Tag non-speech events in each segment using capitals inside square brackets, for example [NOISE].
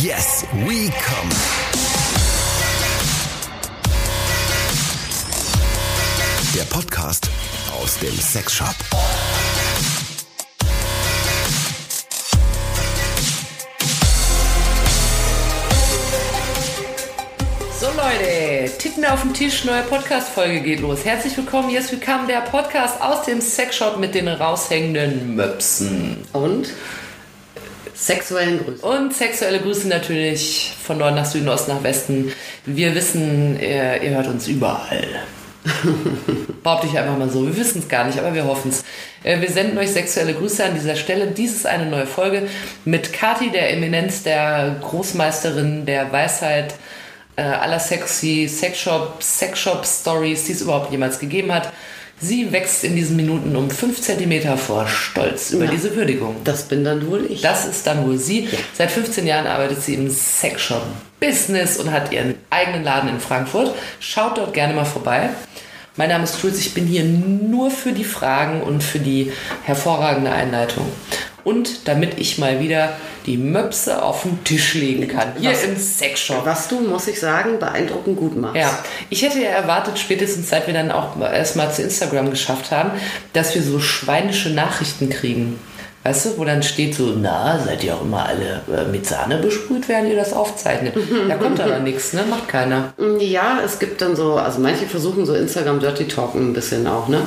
Yes, we come. Der Podcast aus dem Sexshop. So Leute, Titten auf dem Tisch, neue Podcast-Folge geht los. Herzlich willkommen, yes, willkommen, der Podcast aus dem Sexshop mit den raushängenden Möpsen. Und sexuellen Grüßen. Und sexuelle Grüße natürlich von Norden nach Süden, Ost nach Westen. Wir wissen, ihr, ihr hört uns überall. [LAUGHS] Behaupte ich einfach mal so. Wir wissen es gar nicht, aber wir hoffen es. Wir senden euch sexuelle Grüße an dieser Stelle. Dies ist eine neue Folge mit Kati, der Eminenz, der Großmeisterin der Weisheit äh, aller sexy Sexshop, Sexshop Stories, die es überhaupt jemals gegeben hat. Sie wächst in diesen Minuten um 5 cm vor Stolz über Ja. diese Würdigung. Das bin dann wohl ich. Das ist dann wohl sie. Seit 15 Jahren arbeitet sie im Sexshop Business und hat ihren eigenen Laden in Frankfurt. Schaut dort gerne mal vorbei. Mein Name ist Schulz, ich bin hier nur für die Fragen und für die hervorragende Einleitung. Und damit ich mal wieder die Möpse auf den Tisch legen kann. Hier Was- im Sexshop. Was du, muss ich sagen, beeindruckend gut machst. Ja, ich hätte ja erwartet, spätestens seit wir dann auch erstmal zu Instagram geschafft haben, dass wir so schweinische Nachrichten kriegen. Weißt du, wo dann steht so, na, seid ihr auch immer alle äh, mit Sahne besprüht, während ihr das aufzeichnet. Da kommt aber [LAUGHS] nichts, ne? Macht keiner. Ja, es gibt dann so, also manche versuchen so Instagram Dirty Talken ein bisschen auch, ne?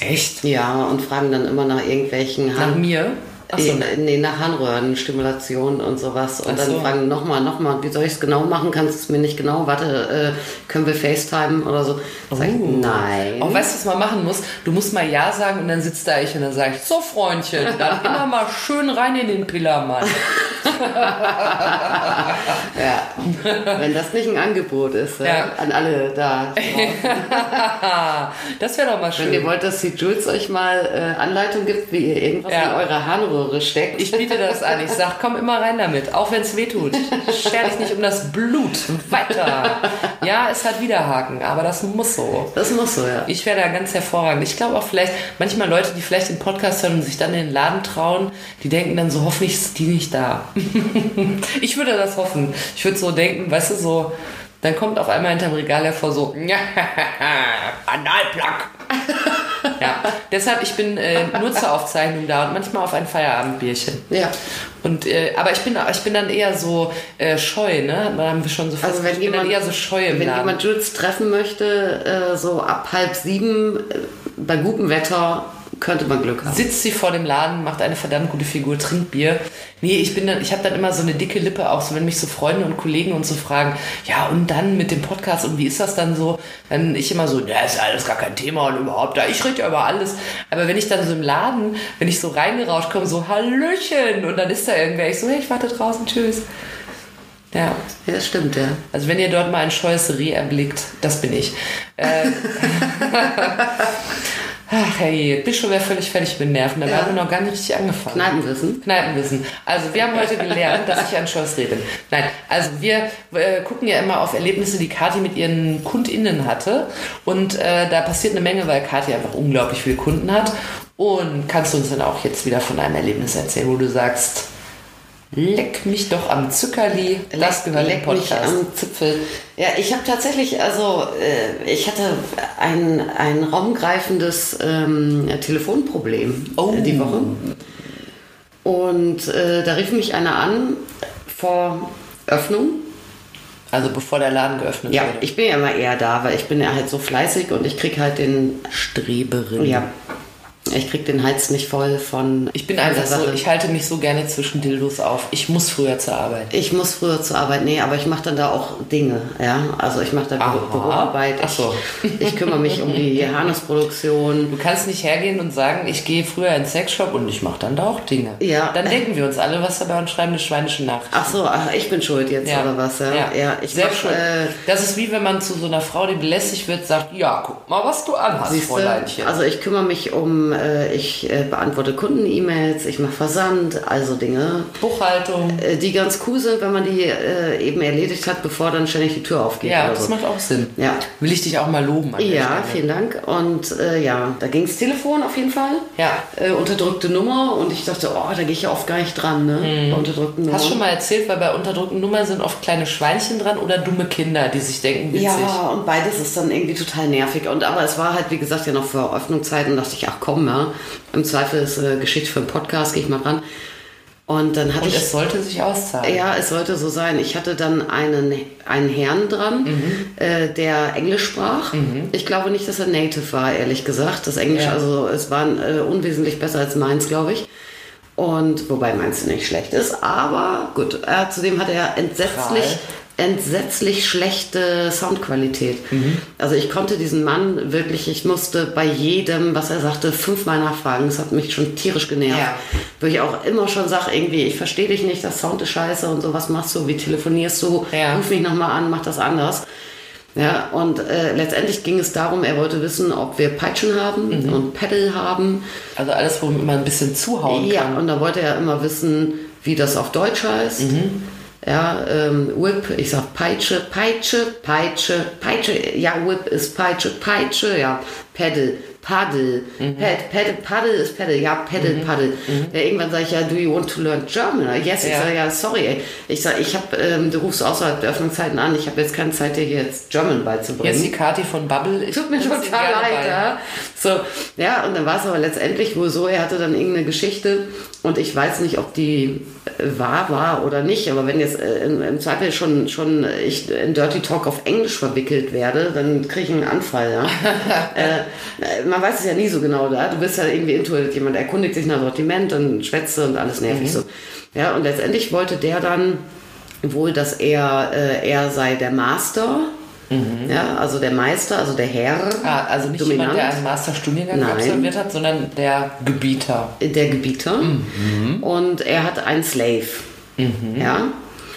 Echt? Ja, und fragen dann immer nach irgendwelchen Nach Hand- mir? Eh, nee, nach Harnröhrenstimulation und sowas. Und so. dann fragen nochmal, nochmal, wie soll ich es genau machen? Kannst du es mir nicht genau? Warte, äh, können wir FaceTime oder so? Sag ich, nein. Auch weißt du, was man machen muss? Du musst mal Ja sagen und dann sitzt da ich und dann sage ich, so Freundchen, dann [LAUGHS] immer mal schön rein in den Pillermann. [LAUGHS] Ja, wenn das nicht ein Angebot ist. Ja. an alle da. [LAUGHS] das wäre doch mal schön. Wenn ihr wollt, dass die Jules euch mal äh, Anleitung gibt, wie ihr irgendwas Ja. in eure Harnröhre steckt. Ich biete das an. Ich sag, komm immer rein damit, auch wenn es weh tut. Scher dich nicht um das Blut. Weiter. Ja, es hat Widerhaken, aber das muss so. das muss so, ja. Ich wäre da ganz hervorragend. Ich glaube auch vielleicht, manchmal Leute, die vielleicht den Podcast hören und sich dann in den Laden trauen, die denken dann so, hoffentlich ist die nicht da. [LAUGHS] ich würde das hoffen. Ich würde so denken, weißt du, so, dann kommt auf einmal hinterm Regal hervor so, [LAUGHS] Analplug. ja, deshalb, ich bin äh, nur zur Aufzeichnung da und manchmal auf ein Feierabendbierchen. Ja. Und, äh, aber ich bin, ich bin dann eher so äh, scheu, ne? Da haben wir schon so fest, Also wenn ich bin jemand, dann eher so scheu im wenn Laden. jemand Jules treffen möchte, äh, so ab halb sieben, äh, bei gutem Wetter, könnte man Glück haben. sitzt sie vor dem Laden, macht eine verdammt gute Figur, trinkt Bier. Nee, ich bin dann, ich habe dann immer so eine dicke Lippe, auch so, wenn mich so Freunde und Kollegen und so fragen, ja, und dann mit dem Podcast und wie ist das dann so? Dann ich immer so, ja, ist alles gar kein Thema und überhaupt, da, ich rede ja über alles. Aber wenn ich dann so im Laden, wenn ich so reingerauscht komme, so, Hallöchen, und dann ist da irgendwer, ich so, hey, ich warte draußen, tschüss. Ja, Ja, das stimmt, ja. also wenn ihr dort mal ein scheues Reh erblickt, das bin ich. Äh, [LAUGHS] Ach hey, bist schon wieder völlig fertig mit Nerven. Da Ja. haben wir noch gar nicht richtig angefangen. Kneipenwissen. Kneipenwissen. Also wir haben heute gelernt, dass ich ein scheues Reh bin. Nein, also wir äh, gucken ja immer auf Erlebnisse, die Kathi mit ihren KundInnen hatte. Und äh, da passiert eine Menge, weil Kathi einfach unglaublich viele Kunden hat. Und kannst du uns dann auch jetzt wieder von einem Erlebnis erzählen, wo du sagst, leck mich doch am Zuckerli, das gehört Leck mich Podcast. am Zipfel. Ja, ich habe tatsächlich, also äh, ich hatte ein, ein raumgreifendes ähm, Telefonproblem Oh. äh, die Woche. Und äh, da rief mich einer an vor Öffnung. Also bevor der Laden geöffnet Ja, wurde. ich bin ja immer eher da, weil ich bin ja halt so fleißig und ich krieg halt den, Streberin. ja, ich krieg den Hals nicht voll von Ich bin einfach so, ich halte mich so gerne zwischen Dildos auf. Ich muss früher zur Arbeit. Ich muss früher zur Arbeit, nee, aber ich mache dann da auch Dinge, ja. Also ich mache da Aha. Büroarbeit. Ach so. Ich, [LAUGHS] ich kümmere mich um die Harnesproduktion. Du kannst nicht hergehen und sagen, ich gehe früher in den Sexshop und ich mache dann da auch Dinge. Ja. Dann denken wir uns alle was dabei und schreiben eine schweinische Nachricht. Ach so, ach, ich bin schuld jetzt oder was? Ja, ja. ich Selbst schuld. äh, das ist wie wenn man zu so einer Frau, die belästigt wird, sagt, ja, guck mal, was du anhast, siehste, Fräuleinchen. also ich kümmere mich um äh, ich äh, beantworte Kunden-E-Mails, ich mache Versand, also Dinge, Buchhaltung. äh, die ganz cool sind, wenn man die äh, eben erledigt hat, bevor dann ständig die Tür aufgeht. Ja, das so. macht auch Sinn. Ja. Will ich dich auch mal loben. Ja, vielen Dank. Und äh, ja, da ging das Telefon auf jeden Fall. Ja. Äh, unterdrückte Nummer und ich dachte, oh, da gehe ich ja oft gar nicht dran, ne? Bei unterdrückten Nummern. Hast du schon mal erzählt, weil bei unterdrückten Nummern sind oft kleine Schweinchen dran oder dumme Kinder, die sich denken, witzig. Ja, und beides ist dann irgendwie total nervig. Und aber es war halt, wie gesagt, ja noch vor Öffnungszeiten, dachte ich, ach komm, ja, im Zweifel ist äh, Geschichte für einen Podcast, gehe ich mal ran. Und dann hatte Und ich. es sollte sich auszahlen. ja, es sollte so sein. Ich hatte dann einen, einen Herrn dran, Mhm. äh, der Englisch sprach. Ich glaube nicht, dass er Native war, ehrlich gesagt. Das Englisch, Ja. also es war äh, unwesentlich besser als meins, glaube ich. Und wobei meins nicht schlecht ist, aber gut, äh, zudem hat er entsetzlich. Entsetzlich schlechte Soundqualität. Also ich konnte diesen Mann wirklich, ich musste bei jedem, was er sagte, fünfmal nachfragen. Das hat mich schon tierisch genervt. Ja. Wo ich auch immer schon sage, irgendwie, ich verstehe dich nicht, das Sound ist scheiße und so, was machst du, wie telefonierst du, Ja. ruf mich nochmal an, mach das anders. Ja, und äh, letztendlich ging es darum, er wollte wissen, ob wir Peitschen haben und Pedal haben. Also alles, womit man ein bisschen zuhauen Ja, kann. und da wollte er immer wissen, wie das auf Deutsch heißt. Ja, ähm, Whip, ich sag Peitsche, Peitsche, Peitsche, Peitsche, ja, Whip ist Peitsche, Peitsche, ja, Pedal, Paddle, Pad, Paddle, Paddle ist Paddle, ja, Paddle, Paddle. Ja, irgendwann sage ich, ja, do you want to learn German? Yes, ich Ja. sage, ja, sorry, ey. Ich sage, ich habe, ähm, du rufst außerhalb der Öffnungszeiten an, ich habe jetzt keine Zeit, dir jetzt German beizubringen. Jetzt die Kati von Bubble. Ich Tut mir total leid, ja. So, ja, und dann war es aber letztendlich wohl so, er hatte dann irgendeine Geschichte und ich weiß nicht, ob die äh, wahr war oder nicht, aber wenn jetzt äh, im, Zweifel schon, schon ich in Dirty Talk auf Englisch verwickelt werde, dann kriege ich einen Anfall, ja. [LAUGHS] äh, äh, man weiß es ja nie so genau da. Du bist ja irgendwie intuitiv, jemand erkundigt sich nach Sortiment und schwätzt und alles nervig so. Ja, und letztendlich wollte der dann wohl, dass er, äh, er sei der Master. Ja, also der Meister, also der Herr. Ah, also nicht Dominant. jemand, der einen Masterstudiengang Nein. absolviert hat, sondern der Gebieter. der Gebieter. Und er hat einen Slave. Ja.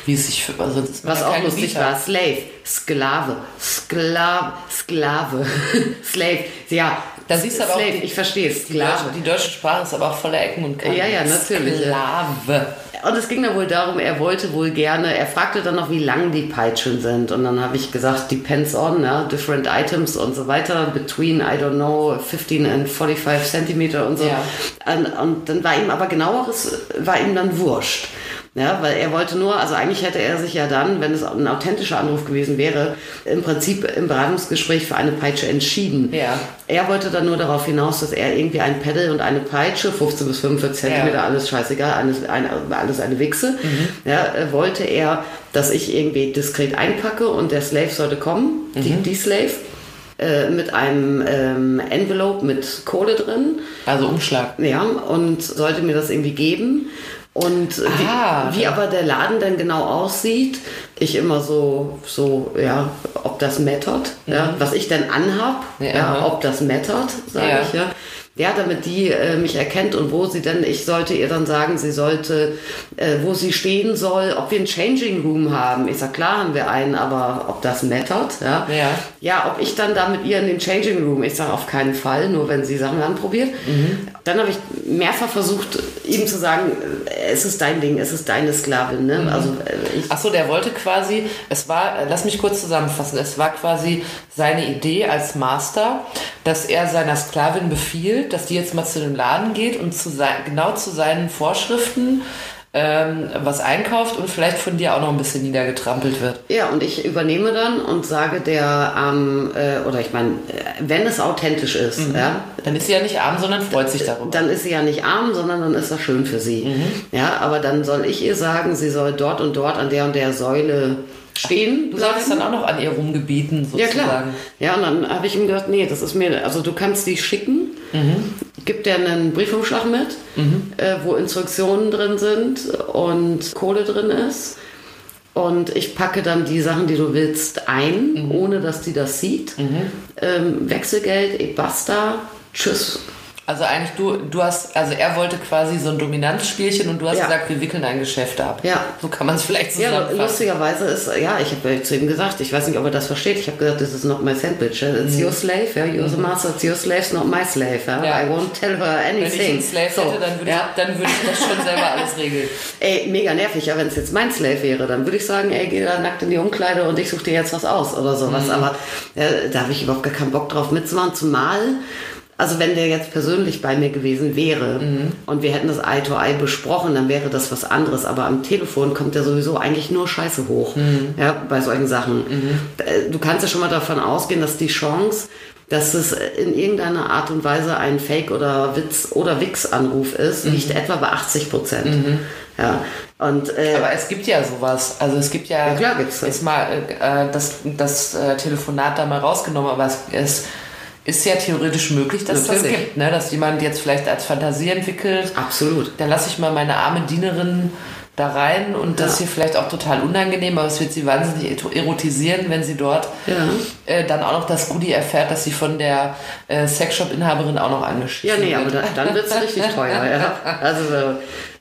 Wie es sich für, also Was auch lustig Gebieter. war, Slave, Sklave, Sklave, Sklave, [LAUGHS] Slave, ja. Da siehst du aber auch Slave, die- ich verstehe, Die deutsche, die deutsche Sprache ist aber auch voller Ecken und Kanten. Ja, ja, natürlich. Sklave. Und es ging dann wohl darum, er wollte wohl gerne, er fragte dann noch, wie lang die Peitschen sind. Und dann habe ich gesagt, depends on, ja, different items und so weiter, between, I don't know, 15 and 45 Zentimeter und so. Ja. Und, und dann war ihm aber genaueres, war ihm dann wurscht. Ja, weil er wollte nur, also eigentlich hätte er sich ja dann, wenn es ein authentischer Anruf gewesen wäre, im Prinzip im Beratungsgespräch für eine Peitsche entschieden. Ja. Er wollte dann nur darauf hinaus, dass er irgendwie ein Pedal und eine Peitsche, 15 bis 45 Zentimeter, Ja. alles scheißegal, alles eine, alles eine Wichse, Mhm. ja, äh, wollte er, dass ich irgendwie diskret einpacke und der Slave sollte kommen, die, Mhm. die Slave, äh, mit einem ähm, Envelope mit Kohle drin, Also Umschlag. ja, und sollte mir das irgendwie geben. Und Ah, wie, wie ja. aber der Laden dann genau aussieht, ich immer so, so, ja, ob das mattert, ja, was ich denn anhab, Ja, ja, ob das mattert, sage Ja. ich, ja. Ja, damit die äh, mich erkennt und wo sie denn, ich sollte ihr dann sagen, sie sollte, äh, wo sie stehen soll, ob wir einen Changing Room haben. Ich sag, klar haben wir einen, aber ob das mattert, ja. Ja. Ja, ob ich dann da mit ihr in den Changing Room, ich sage auf keinen Fall, nur wenn sie Sachen anprobiert. Dann habe ich mehrfach versucht, ihm zu sagen, äh, es ist dein Ding, es ist deine Sklavin. Ne? Also äh, ich, Ach so, der wollte quasi, es war, lass mich kurz zusammenfassen, es war quasi seine Idee als Master, dass er seiner Sklavin befiehlt, dass die jetzt mal zu dem Laden geht und zu sein, genau zu seinen Vorschriften ähm, was einkauft und vielleicht von dir auch noch ein bisschen niedergetrampelt wird. ja, und ich übernehme dann und sage der, ähm, äh, oder ich meine, äh, wenn es authentisch ist, ja, Dann ist sie ja nicht arm, sondern freut sich darüber. dann ist sie ja nicht arm, sondern dann ist das schön für sie. Ja, aber dann soll ich ihr sagen, sie soll dort und dort an der und der Säule stehen. Du solltest dann auch noch an ihr rumgebieten, Ja, sozusagen. klar. Ja, und dann habe ich ihm gesagt, nee, das ist mir, also du kannst die schicken, gibt dir einen Briefumschlag mit, äh, wo Instruktionen drin sind und Kohle drin ist. Und ich packe dann die Sachen, die du willst, ein, ohne dass die das sieht. Ähm, Wechselgeld, e basta, tschüss. Also eigentlich du, du hast, also er wollte quasi so ein Dominanzspielchen und du hast Ja. gesagt, wir wickeln ein Geschäft ab. Ja. So kann man es vielleicht Ja, zusammenfassen. lustigerweise ist, ja, ich habe zu ihm gesagt, ich weiß nicht, ob er das versteht, ich habe gesagt, this is not my sandwich, it's your slave, ja, you're the master, it's your slave, it's not my slave, ja. Mhm. Ja. I won't tell her Wenn ich anything. einen Slave So, hätte, dann würde ja. ich, dann würde ich das schon selber alles [LAUGHS] regeln. Ey, mega nervig, ja, wenn es jetzt mein Slave wäre, dann würde ich sagen, ey, geh da nackt in die Umkleide und ich suche dir jetzt was aus oder sowas. Aber äh, da habe ich überhaupt gar keinen Bock drauf mitzumachen, zumal, also wenn der jetzt persönlich bei mir gewesen wäre und wir hätten das Eye to Eye besprochen, dann wäre das was anderes. Aber am Telefon kommt ja sowieso eigentlich nur Scheiße hoch, ja, bei solchen Sachen. Äh, Du kannst ja schon mal davon ausgehen, dass die Chance, dass es in irgendeiner Art und Weise ein Fake- oder Witz- oder Wix-Anruf ist, liegt etwa bei 80 Prozent. Ja, und äh, Aber es gibt ja sowas. Also es gibt ja, Ja, klar gibt's das. jetzt mal äh, das, das äh, Telefonat da mal rausgenommen, aber es, es ist ja theoretisch möglich, dass das Natürlich. gibt, ne? dass jemand jetzt vielleicht als Fantasie entwickelt. absolut. Da lasse ich mal meine arme Dienerin da rein und das ist Ja. ihr vielleicht auch total unangenehm, aber es wird sie wahnsinnig erotisieren, wenn sie dort Ja. äh, dann auch noch das Goodie erfährt, dass sie von der äh, Sexshop-Inhaberin auch noch angeschissen Ja, nee, aber wird. da, dann wird es [LAUGHS] richtig teuer. Ja. Also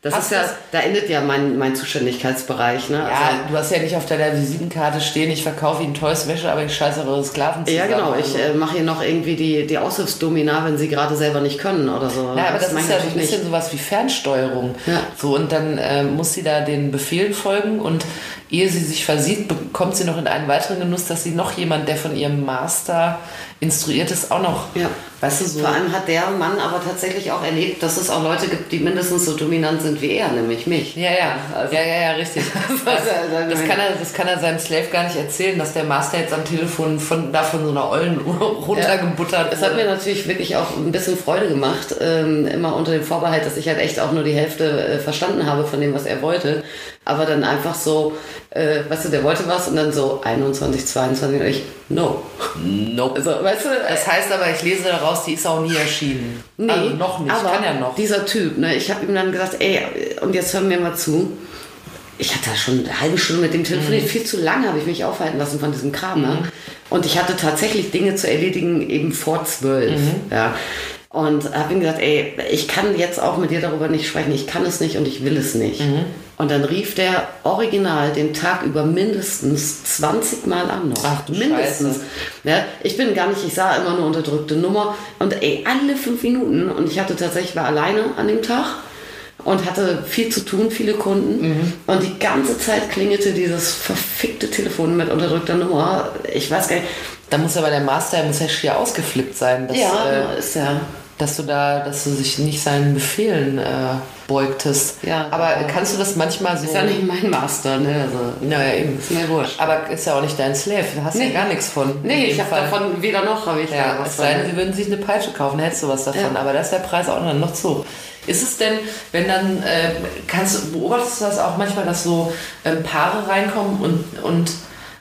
das Hast ist ja, du's? da endet ja mein, mein Zuständigkeitsbereich. Ne? Ja, Also, du hast ja nicht auf deiner Visitenkarte stehen, ich verkaufe Ihnen Toys Wäsche, aber ich scheiße eure Sklaven ja, zusammen. genau. Ich Also- äh, mache hier noch irgendwie die, die Aushilfsdomina, wenn sie gerade selber nicht können oder so. Ja, aber das, mach ist ja so ein bisschen sowas wie Fernsteuerung. Ja. So, und dann äh, muss sie da den Befehlen folgen und ehe sie sich versieht, bekommt sie noch in einen weiteren Genuss, dass sie noch jemand, der von ihrem Master instruiert ist, auch noch, Ja. weißt du, so. Vor allem hat der Mann aber tatsächlich auch erlebt, dass es auch Leute gibt, die mindestens so dominant sind wie er, nämlich mich. Ja, ja, Also- ja, ja, ja, richtig. [LAUGHS] Das, also- das, kann er, das kann er seinem Slave gar nicht erzählen, dass der Master jetzt am Telefon von, da von so einer Ollen [LAUGHS] runtergebuttert Es hat mir natürlich wirklich auch ein bisschen Freude gemacht, ähm, immer unter dem Vorbehalt, dass ich halt echt auch nur die Hälfte äh, verstanden habe von dem, was er wollte. Aber dann einfach so, äh, weißt du, der wollte was und dann so 21, 22 und ich, no. Nope. Also, weißt du, Das heißt aber, ich lese daraus, die ist auch nie erschienen. Nee, also noch nicht, aber kann ja noch. Dieser Typ, ne, ich habe ihm dann gesagt, ey, und jetzt hör mir mal zu. Ich hatte schon eine halbe Stunde mit dem Mhm. telefoniert, viel zu lange habe ich mich aufhalten lassen von diesem Kram. Ne? Und ich hatte tatsächlich Dinge zu erledigen, eben vor zwölf. Mhm. Ja. Und habe ihm gesagt, ey, ich kann jetzt auch mit dir darüber nicht sprechen, ich kann es nicht und ich will es nicht. Und dann rief der original den Tag über mindestens 20 Mal an noch. Ach du mindestens. Ja, ich bin gar nicht, ich sah immer nur unterdrückte Nummer und ey, alle fünf Minuten und ich hatte tatsächlich war alleine an dem Tag und hatte viel zu tun, viele Kunden Mhm. und die ganze Zeit klingelte dieses verfickte Telefon mit unterdrückter Nummer. Ich weiß gar nicht. Da muss aber der Master, muss ja schier ausgeflippt sein, dass, ja, äh, ist ja. Dass du da, dass du dich nicht seinen Befehlen äh, beugtest. Ja, aber aber- kannst du das manchmal so. Ist ja nicht mein Master, ne? Also, Naja, eben. ist mir wurscht. Aber ist ja auch nicht dein Slave, da hast du Nee. ja gar nichts von. Nee, ich habe davon weder noch habe ich Ja, was es sei denn, sie würden sich eine Peitsche kaufen, hättest du was davon. Ja. Aber da ist der Preis auch dann noch zu hoch. Ist es denn, wenn dann, äh, kannst du, beobachtest du das auch manchmal, dass so ähm, Paare reinkommen und, und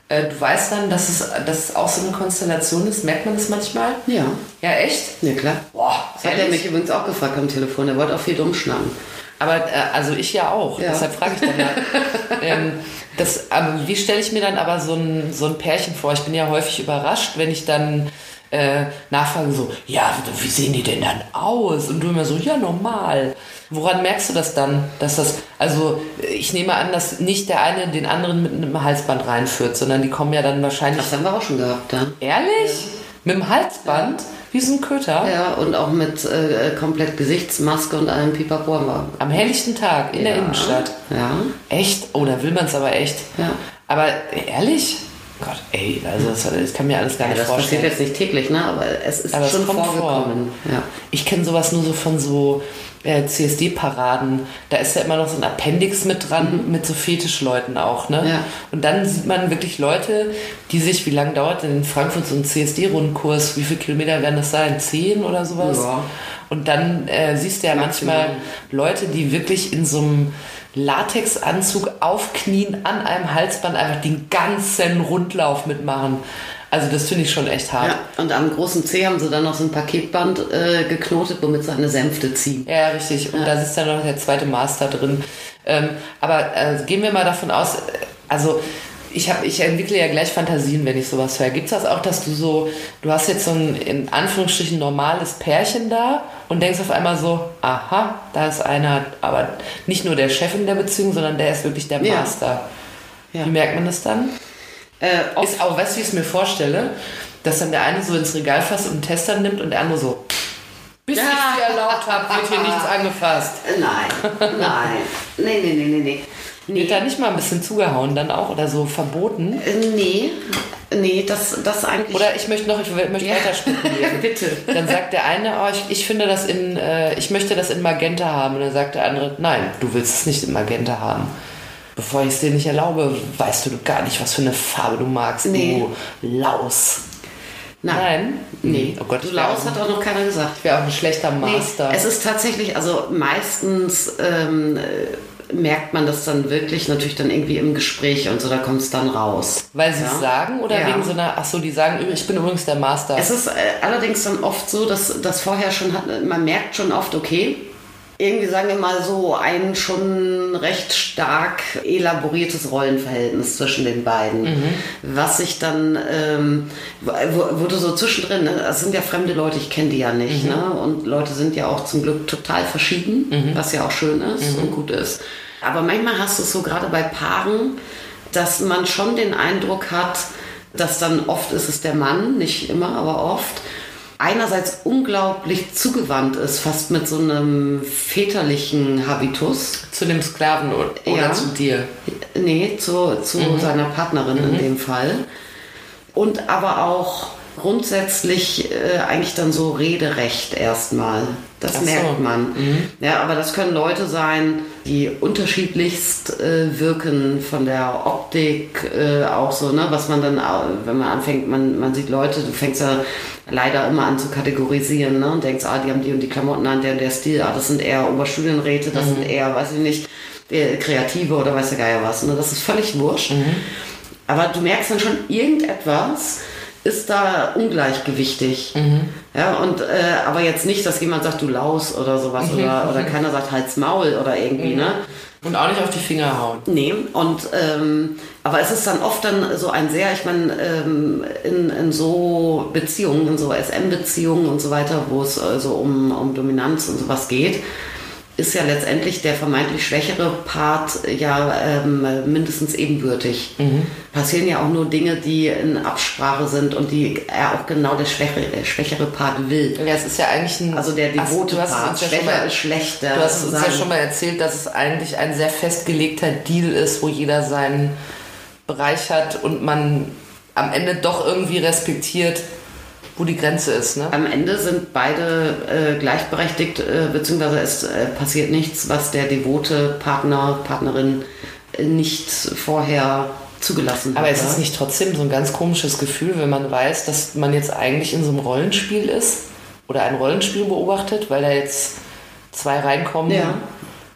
äh, du weißt dann, dass es, dass es auch so eine Konstellation ist? Merkt man das manchmal? Ja, Ja, echt? ja klar. Boah, Das hat er ehrlich? mich übrigens auch gefragt am Telefon. Der wollte auch viel dumm schnacken. Aber äh, also ich ja auch, Ja. deshalb frage ich dann ja. [LAUGHS] ähm, das, aber wie stelle ich mir dann aber so ein, so ein Pärchen vor? Ich bin ja häufig überrascht, wenn ich dann äh, nachfrage so, ja, wie sehen die denn dann aus? Und du immer so, ja, normal. Woran merkst du das dann? Dass das, also ich nehme an, dass nicht der eine den anderen mit einem Halsband reinführt, sondern die kommen ja dann wahrscheinlich. Das haben wir auch schon gehabt, ja. Ehrlich? Mit dem Halsband? Wie so ein Köter? Ja, und auch mit äh, komplett Gesichtsmaske und allem Pipapo haben wir. Am helllichten Tag in der Ja. Innenstadt. Ja, Echt? Oh, da will man es aber echt. Ja. Aber ehrlich? Gott, ey, also das, das kann mir alles gar ja nicht das passiert vorstellen. jetzt nicht täglich, ne? aber es ist Aber schon vorgekommen. Ja. Ich kenne sowas nur so von so äh, CSD-Paraden. Da ist ja immer noch so ein Appendix mit dran, mit so Fetischleuten auch, ne? Mhm. Ja. Und dann sieht man wirklich Leute, die sich, wie lange dauert denn in Frankfurt so ein CSD-Rundkurs? Wie viele Kilometer werden das sein? Zehn oder sowas? Ja. Und dann äh, siehst du ja Maximal. manchmal Leute, die wirklich in so einem Latexanzug aufknien an einem Halsband einfach den ganzen Rundlauf mitmachen. Also das finde ich schon echt hart. ja, und am großen C haben sie dann noch so ein Paketband äh, geknotet, womit sie eine Sänfte ziehen. Ja, richtig. Und da sitzt dann noch der zweite Master drin. Ähm, aber äh, gehen wir mal davon aus, äh, also ich, hab, ich entwickle ja gleich Fantasien, wenn ich sowas höre. Gibt es das auch, dass du so, du hast jetzt so ein in Anführungsstrichen normales Pärchen da und denkst auf einmal so, aha, da ist einer, aber nicht nur der Chef in der Beziehung, sondern der ist wirklich der Ja. Master. Ja. Wie merkt man das dann? Äh, Ist auch, weißt du, wie ich es mir vorstelle? Dass dann der eine so ins Regal fasst und einen Tester nimmt und der andere so, bis ich Ja. dir erlaubt habe, wird hier nichts [LAUGHS] angefasst. nein, nein. Nee, nee, nee, nee, nee. Wird da nicht mal ein bisschen zugehauen dann auch oder so verboten? Äh, Nee, nee, das, das eigentlich. Oder ich möchte noch, ich möchte Ja. weiter spekulieren. [LAUGHS] Bitte. Dann sagt der eine, oh, ich, ich finde das in, äh, ich möchte das in Magenta haben. Und dann sagt der andere, nein, du willst es nicht in Magenta haben. Bevor ich es dir nicht erlaube, weißt du gar nicht, was für eine Farbe du magst, Nee. du Laus. Nein. Nein? Nee. Oh Gott, du wäre Laus hat auch noch keiner gesagt. ich wär auch ein schlechter Nee, Master. es ist tatsächlich, also meistens ähm, äh, merkt man das dann wirklich natürlich dann irgendwie im Gespräch und so, da kommt es dann raus. Weil sie Ja. es sagen oder Ja. wegen so einer, ach so, die sagen, ich bin übrigens der Master. Es ist äh, allerdings dann oft so, dass das vorher schon hat, man merkt schon oft, okay, irgendwie sagen wir mal so ein schon recht stark elaboriertes Rollenverhältnis zwischen den beiden, was sich dann, ähm, du so zwischendrin, ne, das sind ja fremde Leute, ich kenne die ja nicht, ne? und Leute sind ja auch zum Glück total verschieden, was ja auch schön ist und gut ist. Aber manchmal hast du es so gerade bei Paaren, dass man schon den Eindruck hat, dass dann oft ist es der Mann, nicht immer, aber oft, einerseits unglaublich zugewandt ist, fast mit so einem väterlichen Habitus. zu dem Sklaven oder, Ja. zu dir. Nee, zu, zu seiner Partnerin in dem Fall. Und aber auch grundsätzlich äh, eigentlich dann so Rederecht erstmal. Das Ach so. merkt man. Ja, aber das können Leute sein, die unterschiedlichst äh, wirken von der Optik äh, auch so, ne, was man dann, wenn man anfängt, man, man sieht Leute, du fängst ja leider immer an zu kategorisieren, ne, und denkst, ah, die haben die und die Klamotten an, der und der Stil, ah, das sind eher Oberstudienräte, das sind eher, weiß ich nicht, Kreative oder weiß der Geier was, ne, das ist völlig wurscht. Aber du merkst dann schon, irgendetwas ist da ungleichgewichtig. Ja, und äh, aber jetzt nicht, dass jemand sagt, du Laus oder sowas oder, oder keiner sagt Hals Maul oder irgendwie, ne? Und auch nicht auf die Finger hauen. Nee, und ähm, aber es ist dann oft dann so ein sehr, ich meine, ähm, in, in so Beziehungen, in so SM-Beziehungen und so weiter, wo es also um, um Dominanz und sowas geht, ist ja letztendlich der vermeintlich schwächere Part ja ähm, mindestens ebenbürtig. Passieren ja auch nur Dinge, die in Absprache sind und die er auch genau der schwächere, der schwächere Part will. Ja, es ist ja eigentlich ein. Also der Ach, devote es Part. ja Schwächer mal, ist schlechter. Du hast uns ja sozusagen. schon mal erzählt, dass es eigentlich ein sehr festgelegter Deal ist, wo jeder seinen Bereich hat und man am Ende doch irgendwie respektiert, wo die Grenze ist. Ne? Am Ende sind beide äh, gleichberechtigt, äh, beziehungsweise es äh, passiert nichts, was der devote Partner, Partnerin äh, nicht vorher zugelassen hat. Aber es ist nicht trotzdem so ein ganz komisches Gefühl, wenn man weiß, dass man jetzt eigentlich in so einem Rollenspiel ist oder ein Rollenspiel beobachtet, weil da jetzt zwei reinkommen, Ja.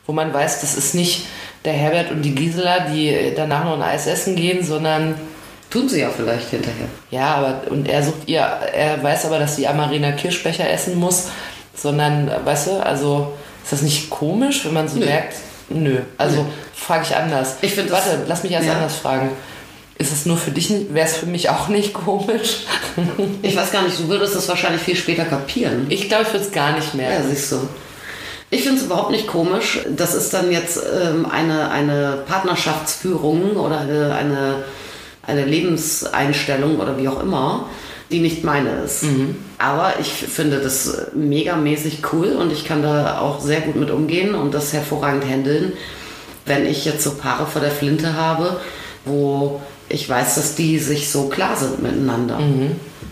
wo man weiß, das ist nicht der Herbert und die Gisela, die danach noch ein Eis essen gehen, sondern Tun sie ja vielleicht hinterher. Ja, aber und er sucht ihr, er weiß aber, dass die Amarena Kirschbecher essen muss, sondern, weißt du, also ist das nicht komisch, wenn man so Nö. merkt, nö. Also frage ich anders. Ich find das- Warte, lass mich erst ja. anders fragen. Ist es nur für dich, wäre es für mich auch nicht komisch? [LAUGHS] Ich weiß gar nicht, du würdest das wahrscheinlich viel später kapieren. Ich glaube, ich würde es gar nicht Ja, merken. siehst du. Ich finde es überhaupt nicht komisch. Das ist dann jetzt ähm, eine, eine Partnerschaftsführung oder eine, eine, eine Lebenseinstellung oder wie auch immer, die nicht meine ist. Aber ich finde das megamäßig cool und ich kann da auch sehr gut mit umgehen und das hervorragend handeln, wenn ich jetzt so Paare vor der Flinte habe, wo ich weiß, dass die sich so klar sind miteinander.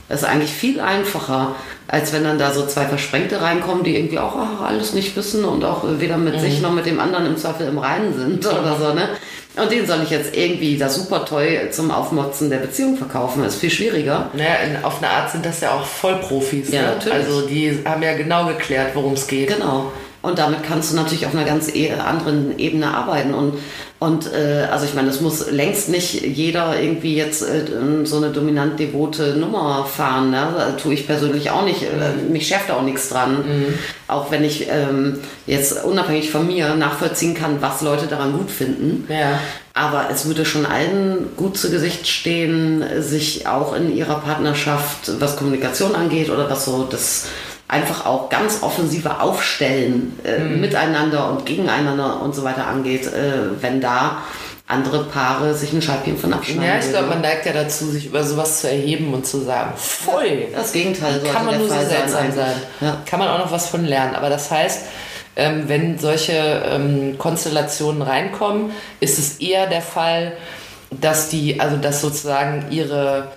Das ist eigentlich viel einfacher, als wenn dann da so zwei Versprengte reinkommen, die irgendwie auch ach, alles nicht wissen und auch weder mit sich noch mit dem anderen im Zweifel im Reinen sind [LAUGHS] oder so, ne? Und den soll ich jetzt irgendwie da super toll zum Aufmotzen der Beziehung verkaufen. Das ist viel schwieriger. Naja, in, auf eine Art sind das ja auch Vollprofis. Ja, ne? natürlich. Also die haben ja genau geklärt, worum es geht. Genau. Und damit kannst du natürlich auf einer ganz e anderen Ebene arbeiten. Und, und äh, also ich meine, es muss längst nicht jeder irgendwie jetzt äh, so eine dominant devote Nummer fahren. Ne? Das tue ich persönlich auch nicht. Mhm. Mich schärft da auch nichts dran. Mhm. Auch wenn ich ähm, jetzt unabhängig von mir nachvollziehen kann, was Leute daran gut finden. Ja. Aber es würde schon allen gut zu Gesicht stehen, sich auch in ihrer Partnerschaft, was Kommunikation angeht oder was so das einfach auch ganz offensive Aufstellen äh, mhm. miteinander und gegeneinander und so weiter angeht, äh, wenn da andere Paare sich ein Scheibchen von abschneiden. Ja, ich glaube, man neigt ja dazu, sich über sowas zu erheben und zu sagen, voll. Das Gegenteil sollte Kann man nur Fall so seltsam sein. sein. Ja. Kann man auch noch was von lernen. Aber das heißt, ähm, wenn solche ähm, Konstellationen reinkommen, ist es eher der Fall, dass die, also dass sozusagen ihre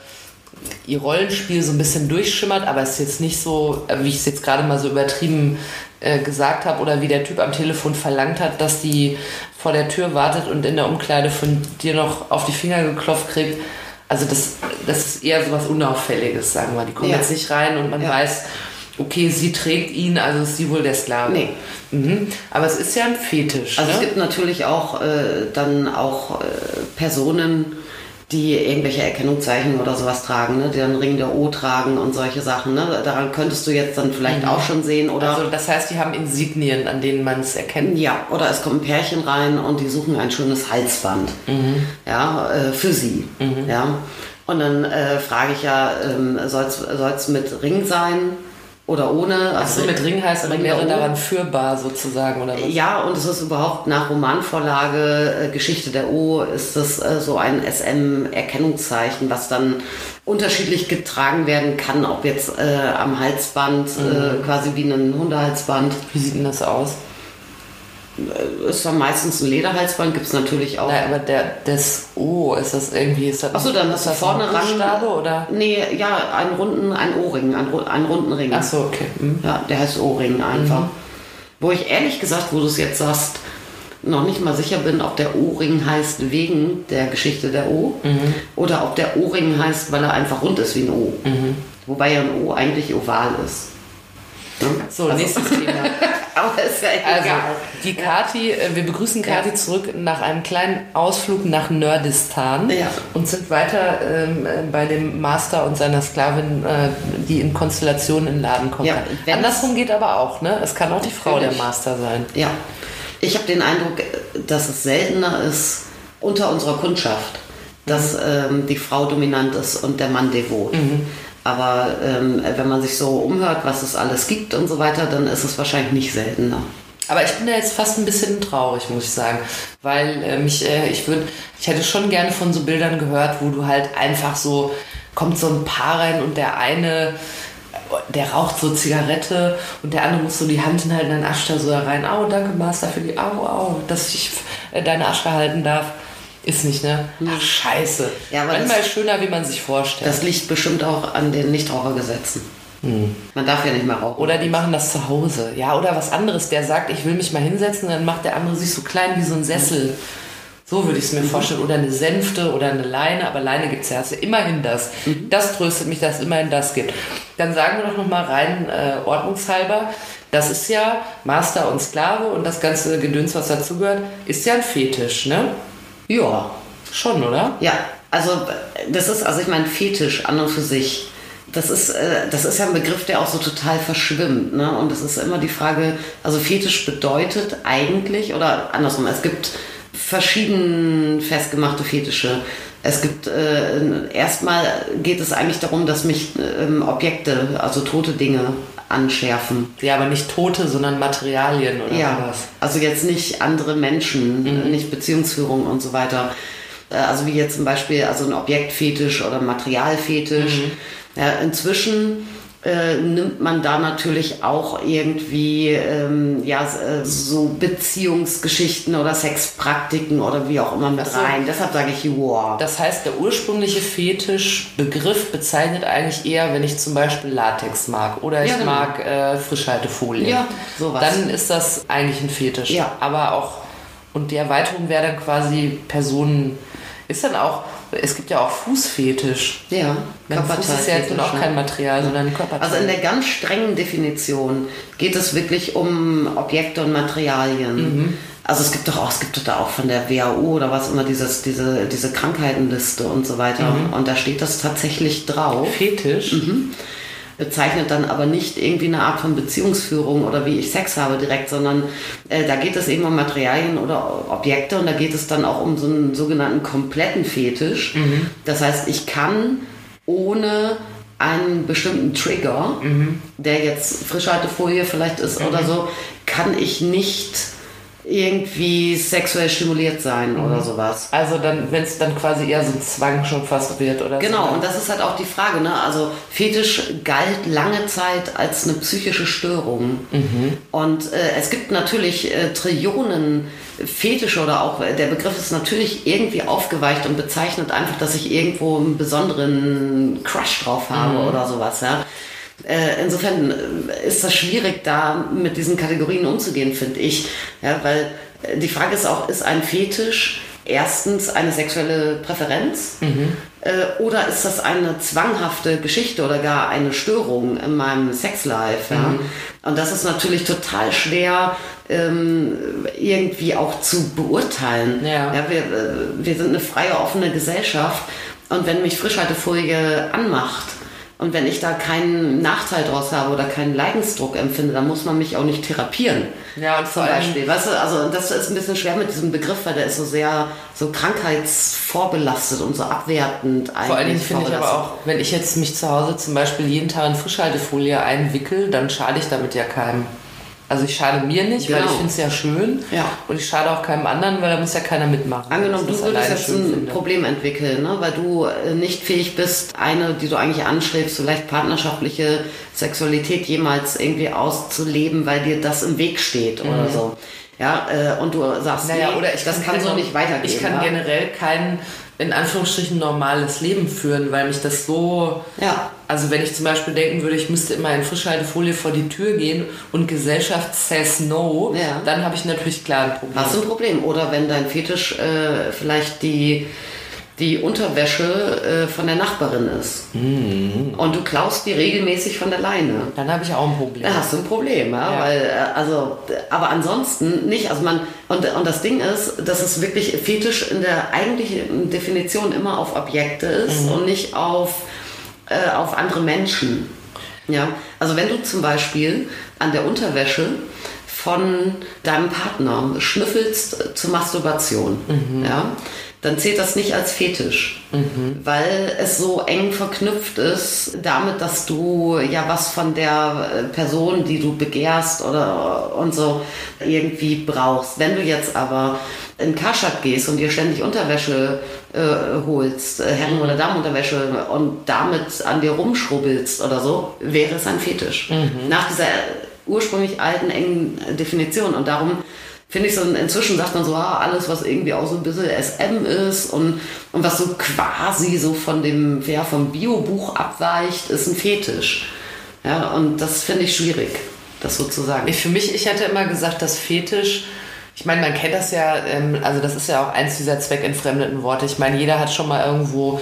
ihr Rollenspiel so ein bisschen durchschimmert, aber es ist jetzt nicht so, äh, wie ich es jetzt gerade mal so übertrieben äh, gesagt habe oder wie der Typ am Telefon verlangt hat, dass die vor der Tür wartet und in der Umkleide von dir noch auf die Finger geklopft kriegt. Also das, das ist eher so was Unauffälliges, sagen wir. Die kommen ja. jetzt nicht rein und man ja. weiß, okay, sie trägt ihn, also ist sie wohl der Sklave. Nee. Mhm. Aber es ist ja ein Fetisch. Also ne? es gibt natürlich auch äh, dann auch äh, Personen, die irgendwelche Erkennungszeichen oder sowas tragen, ne? die dann Ring der O tragen und solche Sachen. Ne? Daran könntest du jetzt dann vielleicht mhm. auch schon sehen. Oder also das heißt, die haben Insignien, an denen man es erkennt. Ja, oder es kommt ein Pärchen rein und die suchen ein schönes Halsband mhm. ja, äh, für sie. Mhm. Ja? Und dann äh, frage ich ja, ähm, soll es mit Ring sein? Oder ohne. Also mit Ring heißt, man wäre daran führbar sozusagen, oder was? Ja, und es ist überhaupt nach Romanvorlage äh, Geschichte der O ist das äh, so ein SM-Erkennungszeichen, was dann unterschiedlich getragen werden kann, ob jetzt äh, am Halsband, äh, mhm. quasi wie ein Hundehalsband. Wie sieht denn das aus? Ist dann meistens ein Lederhalsband, gibt es natürlich auch. Nein, aber der, das O, ist das irgendwie. Ist das Achso, dann hast du vorne Rangstabe oder? Nee, ja, einen runden, ein O-Ring, einen, einen runden Ring. Achso, okay. Mhm. Ja, der heißt O-Ring einfach. Mhm. Wo ich ehrlich gesagt, wo du es jetzt sagst, noch nicht mal sicher bin, ob der O-Ring heißt wegen der Geschichte der O mhm. oder ob der O-Ring heißt, weil er einfach rund ist wie ein O. Mhm. Wobei ja ein O eigentlich oval ist. So, also. nächstes Thema. [LAUGHS] Aber ist ja egal. Also, die Kati, äh, wir begrüßen Kati ja. zurück nach einem kleinen Ausflug nach Nerdistan ja. und sind weiter ähm, äh, bei dem Master und seiner Sklavin, äh, die in Konstellationen in den Laden kommt. Ja, Andersrum geht aber auch, ne? Es kann auch die Frau der Master sein. Ja. Ich habe den Eindruck, dass es seltener ist unter unserer Kundschaft, dass mhm. ähm, die Frau dominant ist und der Mann devot. Mhm. Aber ähm, wenn man sich so umhört, was es alles gibt und so weiter, dann ist es wahrscheinlich nicht seltener. Aber ich bin da jetzt fast ein bisschen traurig, muss ich sagen. Weil äh, mich, äh, ich würde, ich hätte schon gerne von so Bildern gehört, wo du halt einfach so, kommt so ein Paar rein und der eine, der raucht so Zigarette und der andere muss so die Hand hinhalten, dann ascht er so rein. Au, danke Master für die, au, au, dass ich äh, deine Asche halten darf. Ist nicht, ne? Hm. Ach, scheiße. Ja, aber Manchmal schöner, wie man sich vorstellt. Das liegt bestimmt auch an den Nichtrauchergesetzen. Hm. Man darf ja nicht mehr rauchen. Oder die machen das zu Hause. Ja, oder was anderes. Der sagt, ich will mich mal hinsetzen, dann macht der andere sich so klein wie so ein Sessel. So würde ich es mir mhm. vorstellen. Oder eine Sänfte oder eine Leine. Aber Leine gibt es ja. Also immerhin das. Mhm. Das tröstet mich, dass es immerhin das gibt. Dann sagen wir doch nochmal rein äh, ordnungshalber. Das ist ja Master und Sklave und das ganze Gedöns, was dazugehört, ist ja ein Fetisch, ne? Ja. Schon, oder? Ja, also das ist, also ich meine, Fetisch an und für sich. Das ist, äh, das ist ja ein Begriff, der auch so total verschwimmt. Ne? Und es ist immer die Frage, also Fetisch bedeutet eigentlich, oder andersrum, es gibt verschieden festgemachte Fetische. Es gibt, äh, erstmal geht es eigentlich darum, dass mich äh, Objekte, also tote Dinge anschärfen. Ja, aber nicht Tote, sondern Materialien oder ja, was? Also jetzt nicht andere Menschen, mhm. nicht Beziehungsführung und so weiter. Äh, also wie jetzt zum Beispiel also ein Objektfetisch oder Materialfetisch. Mhm. Ja, inzwischen äh, nimmt man da natürlich auch irgendwie ähm, ja, äh, so Beziehungsgeschichten oder Sexpraktiken oder wie auch immer mit also, rein. Deshalb sage ich wow. Das heißt, der ursprüngliche Fetischbegriff bezeichnet eigentlich eher, wenn ich zum Beispiel Latex mag oder ich ja, genau. mag äh, Frischhaltefolie. Ja, sowas. Dann ist das eigentlich ein Fetisch. Ja. Aber auch, und die Erweiterung wäre dann quasi Personen, ist dann auch es gibt ja auch Fußfetisch. Ja, Mein Fuß ist ja jetzt nun auch kein ne? Material, sondern Körperteil. Also in der ganz strengen Definition geht es wirklich um Objekte und Materialien. Mhm. Also es gibt doch auch, es gibt doch da auch von der WHO oder was immer dieses, diese, diese Krankheitenliste und so weiter. Mhm. Und da steht das tatsächlich drauf. Fetisch. Mhm. Bezeichnet dann aber nicht irgendwie eine Art von Beziehungsführung oder wie ich Sex habe direkt, sondern äh, da geht es eben um Materialien oder Objekte und da geht es dann auch um so einen sogenannten kompletten Fetisch. Das heißt, ich kann ohne einen bestimmten Trigger, der jetzt Frischhaltefolie vielleicht ist oder so, kann ich nicht irgendwie sexuell stimuliert sein oder sowas. Also dann, wenn es dann quasi eher so ein Zwang schon fast wird oder Genau, so. und das ist halt auch die Frage. Ne? Also Fetisch galt lange Zeit als eine psychische Störung. Und äh, es gibt natürlich äh, Trillionen Fetische oder auch äh, der Begriff ist natürlich irgendwie aufgeweicht und bezeichnet einfach, dass ich irgendwo einen besonderen Crush drauf habe oder sowas. Ja? Äh, Insofern äh, ist das schwierig, da mit diesen Kategorien umzugehen, finde ich. Ja, weil äh, die Frage ist auch, ist ein Fetisch erstens eine sexuelle Präferenz äh, oder ist das eine zwanghafte Geschichte oder gar eine Störung in meinem Sexlife? Ja? Und das ist natürlich total schwer ähm, irgendwie auch zu beurteilen. Ja. Ja, wir, wir sind eine freie, offene Gesellschaft und wenn mich Frischhaltefolie anmacht, und wenn ich da keinen Nachteil draus habe oder keinen Leidensdruck empfinde, dann muss man mich auch nicht therapieren. Ja, und Zum Beispiel. Weißt du, also das ist ein bisschen schwer mit diesem Begriff, weil der ist so sehr so krankheitsvorbelastet und so abwertend eigentlich. Vor allen Dingen finde ich aber auch, wenn ich jetzt mich zu Hause zum Beispiel jeden Tag in Frischhaltefolie einwickel, dann schade ich damit ja keinem. Also ich schade mir nicht, weil Genau. ich finde es ja schön. Ja. Und ich schade auch keinem anderen, weil da muss ja keiner mitmachen. Angenommen, weil du würdest jetzt ein finde. Problem entwickeln, ne? weil du äh, nicht fähig bist, eine, die du eigentlich anstrebst, vielleicht partnerschaftliche Sexualität jemals irgendwie auszuleben, weil dir das im Weg steht oder so. Ja, äh, und du sagst. Naja, nee, oder ich das kann, so noch- nicht weitergehen. Ich kann ja? generell kein, in Anführungsstrichen, normales Leben führen, weil mich das so. Ja. Also, wenn ich zum Beispiel denken würde, ich müsste immer in Frischhaltefolie vor die Tür gehen und Gesellschaft says no, Ja. dann habe ich natürlich klar ein Problem. Hast du ein Problem. Oder wenn dein Fetisch äh, vielleicht die, die Unterwäsche äh, von der Nachbarin ist. Mhm. Und du klaust die regelmäßig von der Leine. Dann habe ich auch ein Problem. Da hast du ein Problem, ja, Ja. weil äh, also aber ansonsten nicht, also man und, und das Ding ist, dass es wirklich Fetisch in der eigentlichen Definition immer auf Objekte ist Mhm. und nicht auf äh, auf andere Menschen. Ja, also wenn du zum Beispiel an der Unterwäsche von deinem Partner schnüffelst zur Masturbation, ja, dann zählt das nicht als Fetisch, weil es so eng verknüpft ist damit, dass du ja was von der äh, Person, die du begehrst oder und so irgendwie brauchst. Wenn du jetzt aber in Karstadt gehst und dir ständig Unterwäsche äh, holst, äh, Herren- oder Damenunterwäsche und damit an dir rumschrubbelst oder so, wäre es ein Fetisch. Nach dieser ursprünglich alten, engen Definition. Und darum finde ich so, inzwischen sagt man so, ah, alles, was irgendwie auch so ein bisschen SM ist und, und was so quasi so von dem, ja, vom Biobuch abweicht, ist ein Fetisch. Ja, und das finde ich schwierig, das so zu sagen. Ich, für mich, ich hätte immer gesagt, dass Fetisch, ich meine, man kennt das ja, ähm, also das ist ja auch eins dieser zweckentfremdeten Worte. Ich meine, jeder hat schon mal irgendwo,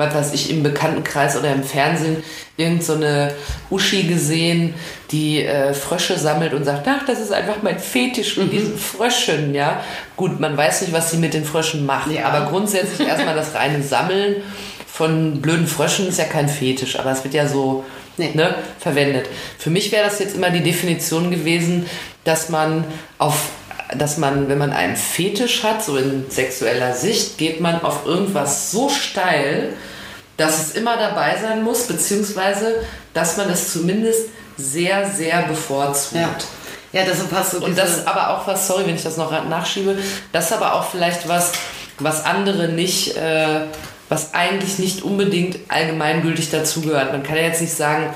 was weiß ich, im Bekanntenkreis oder im Fernsehen irgend so eine Uschi gesehen, die äh, Frösche sammelt und sagt, ach, das ist einfach mein Fetisch mit diesen Fröschen, ja. Gut, man weiß nicht, was sie mit den Fröschen macht, Ja. aber grundsätzlich erstmal das reine Sammeln von blöden Fröschen ist ja kein Fetisch, aber es wird ja so Nee. ne, verwendet. Für mich wäre das jetzt immer die Definition gewesen, dass man auf dass man, wenn man einen Fetisch hat, so in sexueller Sicht, geht man auf irgendwas so steil, dass es immer dabei sein muss, beziehungsweise dass man es zumindest sehr, sehr bevorzugt. ja. ja, deshalb hast du Und das aber auch was, sorry, wenn ich das noch nachschiebe, das ist aber auch vielleicht was, was andere nicht, äh, was eigentlich nicht unbedingt allgemeingültig dazugehört. Man kann ja jetzt nicht sagen,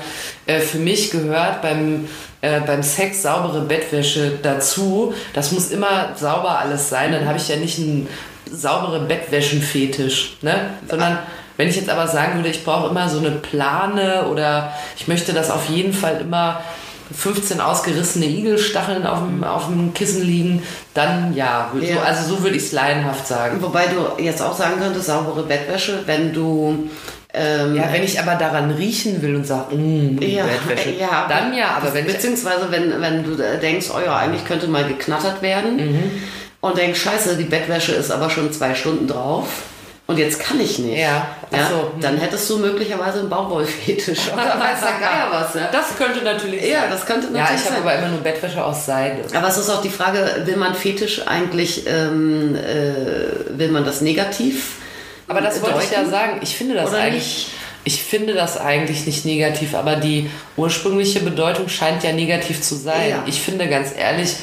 äh, für mich gehört beim, äh, beim Sex saubere Bettwäsche dazu. Das muss immer sauber alles sein. Dann habe ich ja nicht einen sauberen Bettwäschenfetisch, ne? Sondern wenn ich jetzt aber sagen würde, ich brauche immer so eine Plane oder ich möchte das auf jeden Fall immer 15 ausgerissene Igelstacheln auf dem, auf dem Kissen liegen, dann ja. So, Ja. also so würde ich es laienhaft sagen. Wobei du jetzt auch sagen könntest, saubere Bettwäsche, wenn du ähm, Ja, wenn ich aber daran riechen will und sage, mm, Ja, Bettwäsche, ja, dann ja, aber wenn beziehungsweise wenn, wenn du denkst, oh ja, eigentlich könnte mal geknattert werden Mhm. und denkst, scheiße, die Bettwäsche ist aber schon zwei Stunden drauf und jetzt kann ich nicht. Ja, ja so, hm. dann hättest du möglicherweise einen Baumwollfetisch [LAUGHS] oder weiß der Geier was. Ja? Das könnte natürlich Ja, sein. das könnte Ja, natürlich ich habe sein. aber immer nur Bettwäsche aus Seide. Aber es ist auch die Frage, will man Fetisch eigentlich, ähm, äh, will man das negativ? Aber das wollte ich ja deuten? sagen. Ich finde das Oder eigentlich. nicht? Ich finde das eigentlich nicht negativ, aber die ursprüngliche Bedeutung scheint ja negativ zu sein. Ja. Ich finde ganz ehrlich,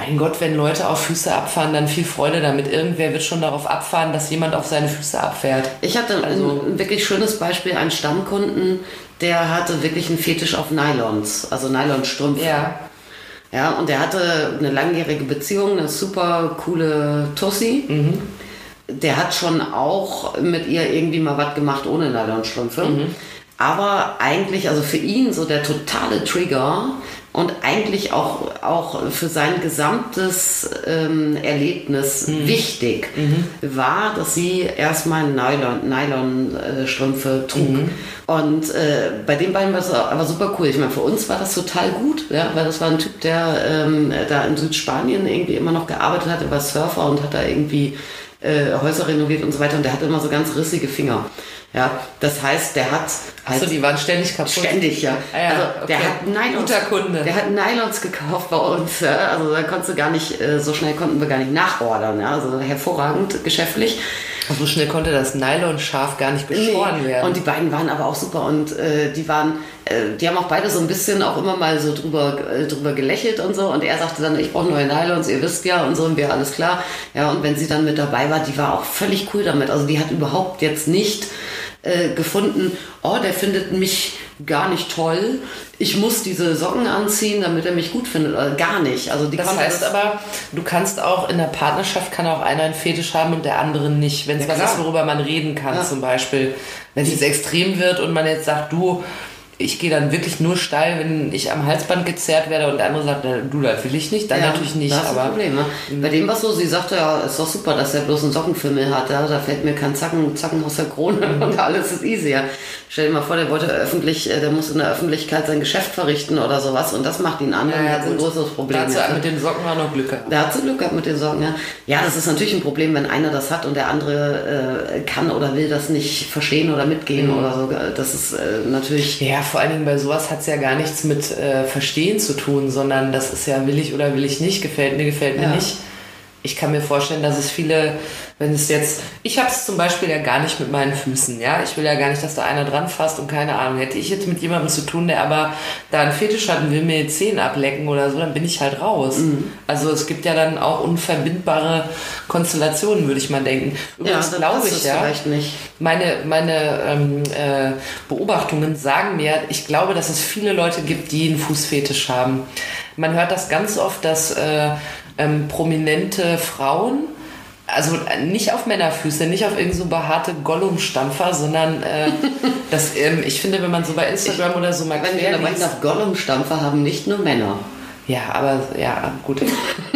mein Gott, wenn Leute auf Füße abfahren, dann viel Freude damit. Irgendwer wird schon darauf abfahren, dass jemand auf seine Füße abfährt. Ich hatte Also- ein, wirklich schönes Beispiel, einen Stammkunden, der hatte wirklich einen Fetisch auf Nylons, also Nylonstrümpfe. Ja. Ja, und der hatte eine langjährige Beziehung, eine super coole Tussi. Mhm. Der hat schon auch mit ihr irgendwie mal was gemacht ohne Nylonstrümpfe. Mhm. Aber eigentlich, also für ihn so der totale Trigger und eigentlich auch, auch für sein gesamtes ähm, Erlebnis Mhm. wichtig war, dass sie erstmal Nylon, Nylon-Strümpfe trug. Mhm. Und äh, bei den beiden war es aber super cool. Ich meine, für uns war das total gut, ja, weil das war ein Typ, der ähm, da in Südspanien irgendwie immer noch gearbeitet hat, er war Surfer und hat da irgendwie äh, Häuser renoviert und so weiter und der hatte immer so ganz rissige Finger. Ja, das heißt, der hat halt Achso, die waren ständig kaputt. Ständig, ja. Ah ja, also okay. der hat Nylons. Guter Kunde. Der hat Nylons gekauft bei uns. Ja. Also da konntest du gar nicht, äh, so schnell konnten wir gar nicht nachordern. Ja. Also hervorragend geschäftlich. So schnell konnte das Nylonschaf gar nicht geschoren werden. Und die beiden waren aber auch super und äh, die waren, äh, die haben auch beide so ein bisschen auch immer mal so drüber, äh, drüber gelächelt und so. Und er sagte dann, ich brauche neue Nylons, ihr wisst ja und so und wir alles klar. Ja, und wenn sie dann mit dabei war, die war auch völlig cool damit. Also die hat überhaupt jetzt nicht äh, gefunden, oh, der findet mich gar nicht toll. Ich muss diese Socken anziehen, damit er mich gut findet. Oder gar nicht. Also die Das heißt aber, du kannst auch in der Partnerschaft kann auch einer einen Fetisch haben und der andere nicht. Wenn es Ja, was ist, worüber man reden kann, Ja. zum Beispiel. Wenn es jetzt extrem wird und man jetzt sagt, du, ich gehe dann wirklich nur steil, wenn ich am Halsband gezerrt werde und der andere sagt, du, das will ich nicht, dann Ja, natürlich nicht. Das ist ein Aber Problem. Ne? Bei dem war es so, sie sagte ja, ist doch super, dass er bloß einen Sockenfimmel hat. Ja? Da fällt mir kein Zacken, Zacken aus der Krone Mhm. und alles ist easy. Ja? Stell dir mal vor, der wollte öffentlich, äh, der muss in der Öffentlichkeit sein Geschäft verrichten oder sowas und das macht ihn an. Ja, und ja, hat ein größeres Problem. dazu mit den Socken auch noch Glück gehabt. Da hat sie Glück gehabt mit den Sorgen, ja. Ja, das ist natürlich ein Problem, wenn einer das hat und der andere äh, kann oder will das nicht verstehen oder mitgehen Mhm. oder so. Das ist äh, natürlich. Ja, vor allen Dingen bei sowas hat es ja gar nichts mit äh, Verstehen zu tun, sondern das ist ja will ich oder will ich nicht, gefällt mir, gefällt mir Ja. nicht. Ich kann mir vorstellen, dass es viele, wenn es jetzt, ich habe es zum Beispiel ja gar nicht mit meinen Füßen, ja, ich will ja gar nicht, dass da einer dran fasst und keine Ahnung, hätte ich jetzt mit jemandem zu tun, der aber da einen Fetisch hat und will mir die Zehen ablecken oder so, dann bin ich halt raus. Mhm. Also es gibt ja dann auch unverbindbare Konstellationen, würde ich mal denken. Übrigens dann glaube ich ja, Vielleicht nicht. meine, meine ähm, äh, Beobachtungen sagen mir, ich glaube, dass es viele Leute gibt, die einen Fußfetisch haben. Man hört das ganz oft, dass äh, ähm, prominente Frauen, also äh, nicht auf Männerfüße, nicht auf irgend so behaarte Gollum-Stampfer, sondern äh, [LAUGHS] das, ähm, ich finde, wenn man so bei Instagram oder so mal Wenn wir nach Gollum-Stampfer haben, nicht nur Männer. Ja, aber ja, gut.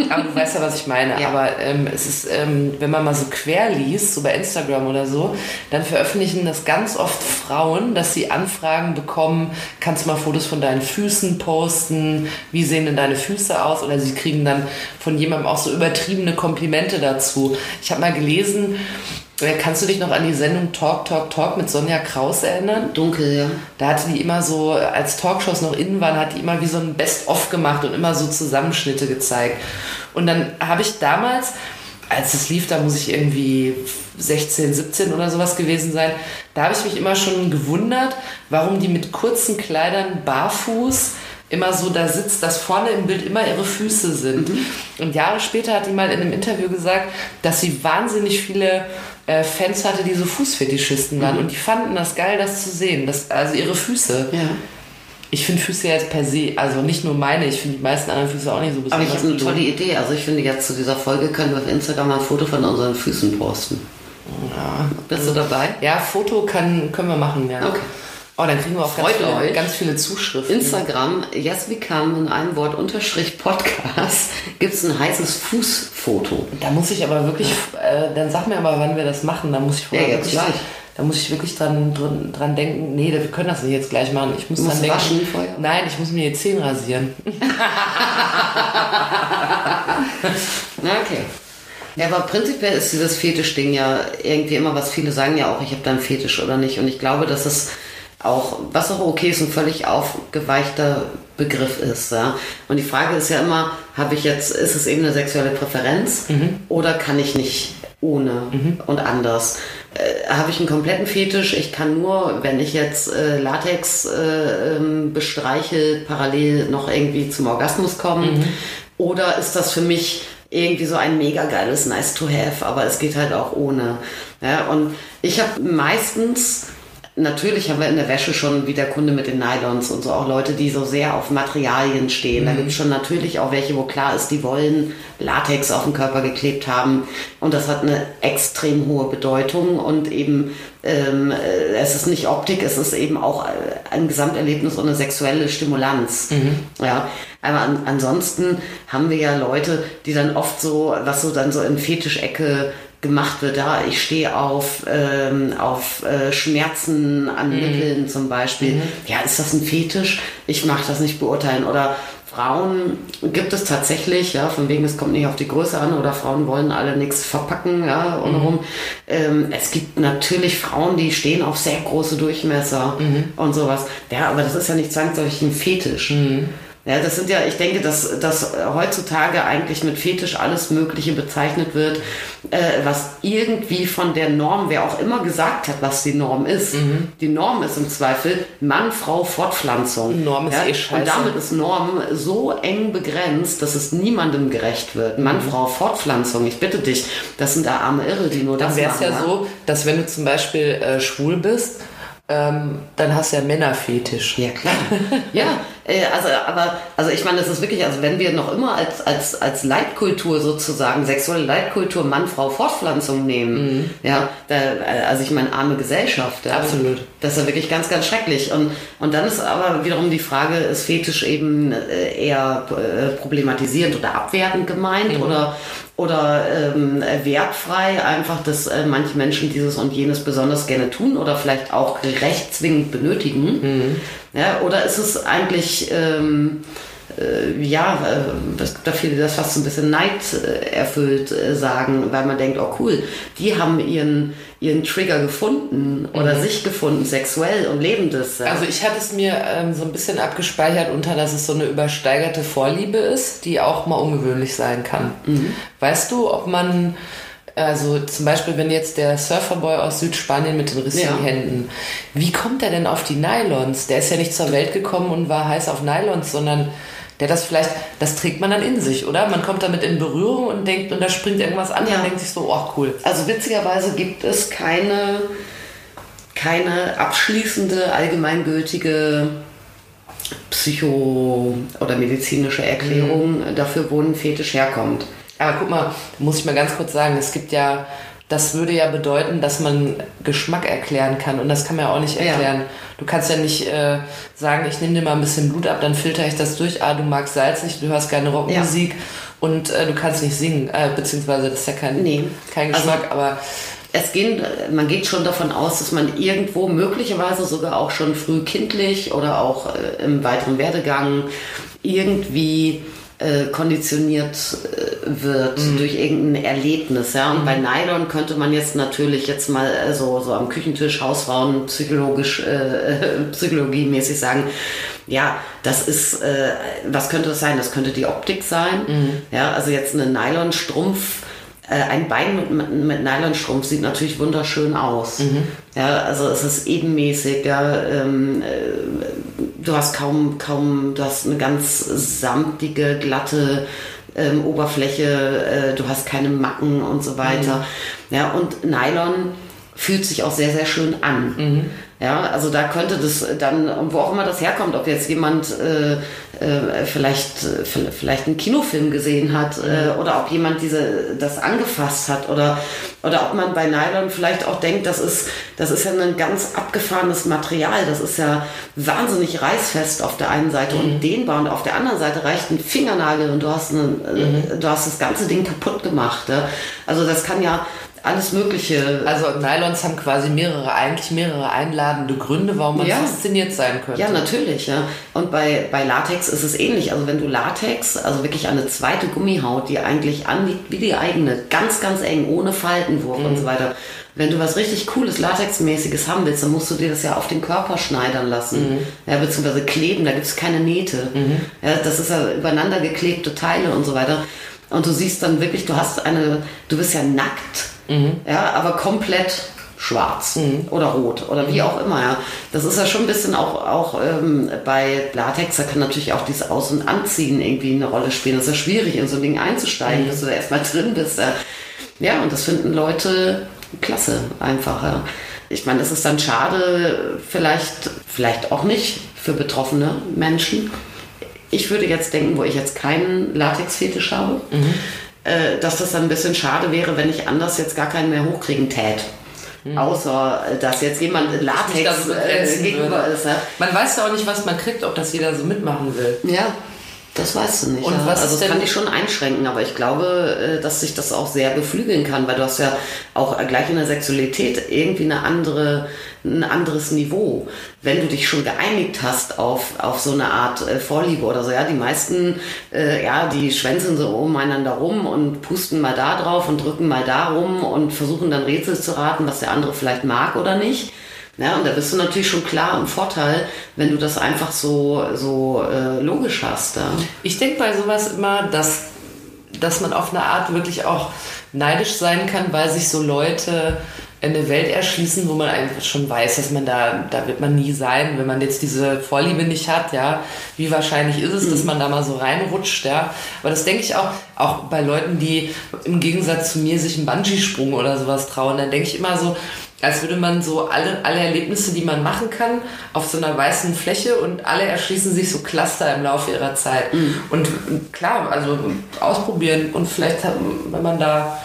Aber du weißt ja, was ich meine. [LAUGHS] Ja. Aber ähm, es ist, ähm, wenn man mal so quer liest, so bei Instagram oder so, dann veröffentlichen das ganz oft Frauen, dass sie Anfragen bekommen, kannst du mal Fotos von deinen Füßen posten, wie sehen denn deine Füße aus? Oder sie kriegen dann von jemandem auch so übertriebene Komplimente dazu. Ich habe mal gelesen, kannst du dich noch an die Sendung Talk, Talk, Talk mit Sonja Kraus erinnern? Dunkel, ja. Da hatte die immer so, als Talkshows noch innen waren, hat die immer wie so ein Best-of gemacht und immer so Zusammenschnitte gezeigt. Und dann habe ich damals, als es lief, da muss ich irgendwie 16, 17 oder sowas gewesen sein, da habe ich mich immer schon gewundert, warum die mit kurzen Kleidern barfuß immer so da sitzt, dass vorne im Bild immer ihre Füße sind. Und Jahre später hat die mal in einem Interview gesagt, dass sie wahnsinnig viele äh, Fans hatte, die so Fußfetischisten waren. Und die fanden das geil, das zu sehen. Das, also ihre Füße. ja. Ich finde Füße jetzt per se, also nicht nur meine, ich finde die meisten anderen Füße auch nicht so Aber besonders. ich habe eine tolle Idee. Also ich finde jetzt zu dieser Folge können wir auf Instagram mal ein Foto von unseren Füßen posten. Ja. Bist du dabei? Ja, Foto kann, können wir machen, ja. Okay. Oh, dann kriegen wir auch ganz viele, ganz viele Zuschriften. Instagram, yes we come in einem Wort unterstrich Podcast, [LAUGHS] gibt es ein heißes Fußfoto. Da muss ich aber wirklich, äh, dann sag mir aber, wann wir das machen. Da muss ich vorher Ja, jetzt wirklich, gleich. da muss ich wirklich dran, dran, dran denken. Nee, wir können das nicht jetzt gleich machen. Ich muss Du dran denken. waschen vorher? Nein, ich muss mir die Zähne rasieren. Na, [LAUGHS] okay. Ja, aber prinzipiell ist dieses Fetischding ja irgendwie immer, was viele sagen ja auch, ich habe da einen Fetisch oder nicht. Und ich glaube, dass es auch, was auch okay ist, ein völlig aufgeweichter Begriff ist. Ja? Und die Frage ist ja immer, habe ich jetzt, ist es eben eine sexuelle Präferenz oder kann ich nicht ohne und anders? Äh, habe ich einen kompletten Fetisch? Ich kann nur, wenn ich jetzt äh, Latex äh, ähm, bestreiche, parallel noch irgendwie zum Orgasmus kommen. Oder ist das für mich irgendwie so ein mega geiles Nice to have, aber es geht halt auch ohne. Ja, und ich habe meistens, natürlich haben wir in der Wäsche schon wie der Kunde mit den Nylons und so auch Leute, die so sehr auf Materialien stehen. Da gibt es schon natürlich auch welche, wo klar ist, die wollen Latex auf den Körper geklebt haben und das hat eine extrem hohe Bedeutung und eben ähm, äh, es ist nicht Optik, es ist eben auch äh, ein Gesamterlebnis und eine sexuelle Stimulanz. Ja, aber an, ansonsten haben wir ja Leute, die dann oft so, was so dann so in Fetischecke gemacht wird, da ich stehe auf, ähm, auf äh, Schmerzen an Nippeln zum Beispiel. Ja, ist das ein Fetisch? Ich mag das nicht beurteilen. Oder Frauen gibt es tatsächlich, ja, von wegen, es kommt nicht auf die Größe an oder Frauen wollen alle nichts verpacken, ja, untenrum. Ähm, es gibt natürlich Frauen, die stehen auf sehr große Durchmesser und sowas. Ja, aber das ist ja nicht zwangsläufig ein Fetisch. Ja, das sind ja, ich denke, dass, dass heutzutage eigentlich mit Fetisch alles Mögliche bezeichnet wird, äh, was irgendwie von der Norm, wer auch immer gesagt hat, was die Norm ist. Die Norm ist im Zweifel Mann, Frau, Fortpflanzung. Norm ist ja? eh scheiße. Und damit ist Norm so eng begrenzt, dass es niemandem gerecht wird. Mann, Frau, Fortpflanzung, ich bitte dich, das sind da arme Irre, die nur Dann das wäre es machen. ja so, dass wenn du zum Beispiel äh, schwul bist, ähm, dann hast du ja Männerfetisch. Ja, klar. ja, äh, also, aber, also ich meine, das ist wirklich, also wenn wir noch immer als, als, als Leitkultur sozusagen, sexuelle Leitkultur Mann, Frau, Fortpflanzung nehmen, ja, da, äh, also ich meine, arme Gesellschaft. Ja, Absolut. Das ist ja wirklich ganz, ganz schrecklich. Und, und dann ist aber wiederum die Frage, ist Fetisch eben äh, eher problematisierend oder abwertend gemeint oder, oder ähm, wertfrei, einfach, dass äh, manche Menschen dieses und jenes besonders gerne tun oder vielleicht auch rechtszwingend benötigen. Ja, oder ist es eigentlich, ähm, äh, ja, äh, es gibt da viele, das fast so ein bisschen neiderfüllt äh, sagen, weil man denkt, oh cool, die haben ihren, ihren Trigger gefunden oder sich gefunden, sexuell und lebendes. Ja. Also ich hatte es mir ähm, so ein bisschen abgespeichert unter, dass es so eine übersteigerte Vorliebe ist, die auch mal ungewöhnlich sein kann. Weißt du, ob man, also zum Beispiel, wenn jetzt der Surferboy aus Südspanien mit den rissigen Ja. Händen, wie kommt er denn auf die Nylons? Der ist ja nicht zur Welt gekommen und war heiß auf Nylons, sondern der das vielleicht, das trägt man dann in sich, oder? Man kommt damit in Berührung und denkt, und da springt irgendwas an Ja. und denkt sich so, oh cool. Also witzigerweise gibt es keine, keine abschließende, allgemeingültige psycho- oder medizinische Erklärung dafür, wo ein Fetisch herkommt. Aber guck mal, da muss ich mal ganz kurz sagen, es gibt ja, das würde ja bedeuten, dass man Geschmack erklären kann und das kann man ja auch nicht Ja. erklären. Du kannst ja nicht äh, sagen, ich nehme dir mal ein bisschen Blut ab, dann filter ich das durch, ah, du magst salzig, du hörst keine Rockmusik und äh, du kannst nicht singen, äh, beziehungsweise das ist ja kein, Nee. kein Also- Geschmack, aber Es gehen, man geht schon davon aus, dass man irgendwo möglicherweise sogar auch schon früh kindlich oder auch äh, im weiteren Werdegang irgendwie äh, konditioniert äh, wird durch irgendein Erlebnis. Ja? Und bei Nylon könnte man jetzt natürlich jetzt mal äh, so, so am Küchentisch Hausfrauen psychologisch, äh, [LAUGHS] psychologiemäßig sagen, ja, das ist, äh, was könnte das sein? Das könnte die Optik sein. Ja, also jetzt eine Nylonstrumpf ein Bein mit, mit, Nylonstrumpf sieht natürlich wunderschön aus. Ja, also es ist ebenmäßig. Ja, ähm, äh, du hast kaum, kaum, du hast eine ganz samtige, glatte ähm, Oberfläche. Äh, du hast keine Macken und so weiter. Ja, und Nylon fühlt sich auch sehr, sehr schön an. Ja, also da könnte das dann, wo auch immer das herkommt, ob jetzt jemand äh, äh, vielleicht, äh, vielleicht einen Kinofilm gesehen hat äh, oder ob jemand diese, das angefasst hat oder, oder ob man bei Nylon vielleicht auch denkt, das ist, das ist ja ein ganz abgefahrenes Material, das ist ja wahnsinnig reißfest auf der einen Seite und dehnbar und auf der anderen Seite reicht ein Fingernagel und du hast, einen, äh, du hast das ganze Ding kaputt gemacht. Ja? Also das kann ja alles Mögliche. Also Nylons haben quasi mehrere, eigentlich mehrere einladende Gründe, warum man Ja. fasziniert sein könnte. Ja, natürlich, ja. Und bei, bei Latex ist es ähnlich. Also wenn du Latex, also wirklich eine zweite Gummihaut, die eigentlich anliegt wie die eigene, ganz, ganz eng, ohne Faltenwurf und so weiter. Wenn du was richtig cooles, Latexmäßiges haben willst, dann musst du dir das ja auf den Körper schneidern lassen. Ja, beziehungsweise kleben, da gibt es keine Nähte. Ja, das ist ja übereinander geklebte Teile und so weiter. Und du siehst dann wirklich, du hast eine, du bist ja nackt, ja, aber komplett schwarz oder rot oder wie auch immer. Ja. Das ist ja schon ein bisschen auch, auch ähm, bei Latex, da kann natürlich auch dieses Aus- und Anziehen irgendwie eine Rolle spielen. Das ist ja schwierig, in so ein Ding einzusteigen, bis du da erstmal drin bist. Ja. ja, und das finden Leute klasse einfach. Ja. Ich meine, das ist dann schade, vielleicht, vielleicht auch nicht für betroffene Menschen. Ich würde jetzt denken, wo ich jetzt keinen Latex-Fetisch habe, äh, dass das dann ein bisschen schade wäre, wenn ich anders jetzt gar keinen mehr hochkriegen tät. Außer, äh, dass jetzt jemand Latex da so äh, gegenüber würde. ist. Ja? Man weiß ja auch nicht, was man kriegt, ob das jeder so mitmachen will. ja, das weißt du nicht. Und ja. was also das kann dich schon einschränken, aber ich glaube, äh, dass sich das auch sehr beflügeln kann, weil du hast ja auch gleich in der Sexualität irgendwie eine andere, ein anderes Niveau. Wenn du dich schon geeinigt hast auf, auf so eine Art äh, Vorliebe oder so, ja, die meisten, äh, ja, die schwänzeln so umeinander rum und pusten mal da drauf und drücken mal da rum und versuchen dann Rätsel zu raten, was der andere vielleicht mag oder nicht. Ja, und da bist du natürlich schon klar im Vorteil, wenn du das einfach so, so äh, logisch hast. Ja. Ich denke bei sowas immer, dass, dass man auf eine Art wirklich auch neidisch sein kann, weil sich so Leute eine Welt erschließen, wo man eigentlich schon weiß, dass man da, da wird man nie sein, wenn man jetzt diese Vorliebe nicht hat, ja. Wie wahrscheinlich ist es, dass man da mal so reinrutscht, ja. Aber das denke ich auch, auch bei Leuten, die im Gegensatz zu mir sich einen Bungee-Sprung oder sowas trauen, dann denke ich immer so, als würde man so alle, alle Erlebnisse, die man machen kann, auf so einer weißen Fläche und alle erschließen sich so Cluster im Laufe ihrer Zeit. Und klar, also ausprobieren und vielleicht, wenn man da,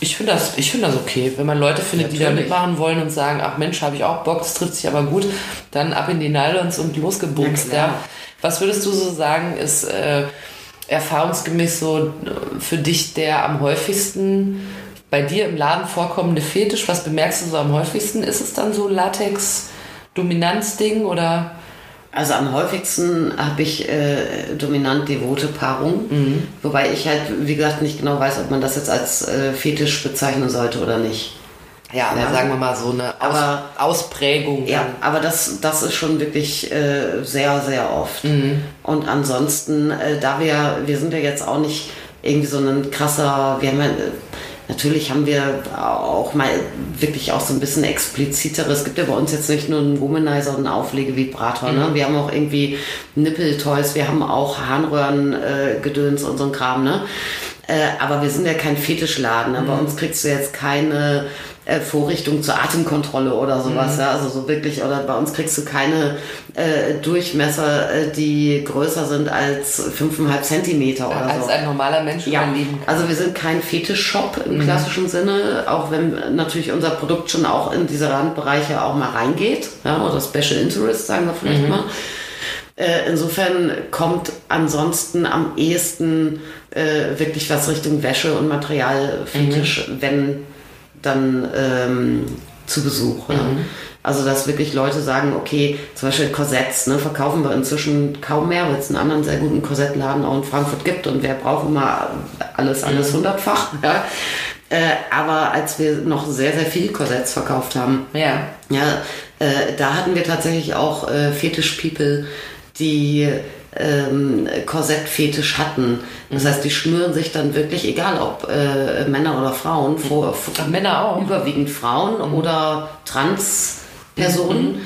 ich finde das, ich finde das okay, wenn man Leute findet, die da Natürlich. mitmachen wollen und sagen, ach Mensch, habe ich auch Bock, das trifft sich aber gut, dann ab in die Nylons und losgebumst. Ja. Was würdest du so sagen, ist äh, erfahrungsgemäß so für dich der am häufigsten bei dir im Laden vorkommende Fetisch? Was bemerkst du so am häufigsten? Ist es dann so Latex-Dominanz-Ding oder? Also am häufigsten habe ich äh, dominant devote Paarung, wobei ich halt, wie gesagt, nicht genau weiß, ob man das jetzt als äh, Fetisch bezeichnen sollte oder nicht. Ja, Ja. sagen wir mal so eine Aus Aber- Ausprägung. Ja, aber das, das ist schon wirklich äh, sehr, sehr oft. Und ansonsten, äh, da wir, wir sind ja jetzt auch nicht irgendwie so ein krasser, wir haben ja, natürlich haben wir auch mal wirklich auch so ein bisschen expliziteres. Es gibt ja bei uns jetzt nicht nur einen Womanizer und einen Auflegevibrator, ne? Wir haben auch irgendwie Nippeltoys, wir haben auch Harnröhren-Gedöns äh, und so ein Kram, ne? Äh, aber wir sind ja kein Fetischladen. Ne? Bei uns kriegst du jetzt keine äh, Vorrichtung zur Atemkontrolle oder sowas. Ja? Also so wirklich, oder bei uns kriegst du keine äh, Durchmesser, äh, die größer sind als 5,5 Zentimeter oder als so. ein normaler Mensch Ja, überleben kann. also wir sind kein Fetisch-Shop im klassischen Sinne, auch wenn natürlich unser Produkt schon auch in diese Randbereiche auch mal reingeht, ja, oder Special Interest, sagen wir vielleicht mal. Äh, insofern kommt ansonsten am ehesten äh, wirklich was Richtung Wäsche und Materialfetisch, wenn dann ähm, zu Besuch. Ja. Also dass wirklich Leute sagen, okay, zum Beispiel Korsetts, ne, verkaufen wir inzwischen kaum mehr, weil es einen anderen sehr guten Korsettladen auch in Frankfurt gibt und wer braucht immer alles, alles hundertfach. [LAUGHS] Ja. Äh, aber als wir noch sehr, sehr viel Korsetts verkauft haben, ja. ja, äh, da hatten wir tatsächlich auch äh, Fetisch-People, die ähm, Korsettfetisch hatten. Das heißt, die schnüren sich dann wirklich, egal ob äh, Männer oder Frauen, vor, vor Männer auch. überwiegend Frauen oder Trans-Personen,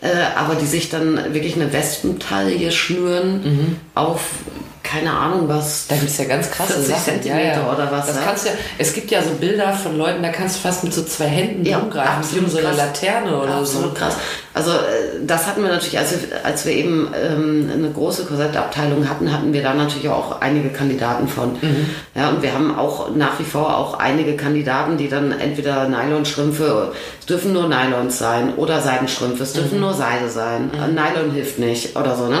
äh, aber die sich dann wirklich eine Wespentaille schnüren auf keine Ahnung was. Da gibt es ja ganz krasse 40 Sachen. Zentimeter oder was, Das ja? kannst du ja, es gibt ja so Bilder von Leuten, da kannst du fast mit so zwei Händen Ja, umgreifen, wie um absolut so eine. Laterne oder Absolut so. krass. Also äh, das hatten wir natürlich, als wir, als wir eben ähm, eine große Korsettabteilung hatten, hatten wir da natürlich auch einige Kandidaten von. Mhm. Ja, und wir haben auch nach wie vor auch einige Kandidaten, die dann entweder Nylonstrümpfe, dürfen nur Nylons sein oder Seidenstrümpfe, es Mhm. dürfen nur Seide sein, äh, Nylon hilft nicht oder so. Ne?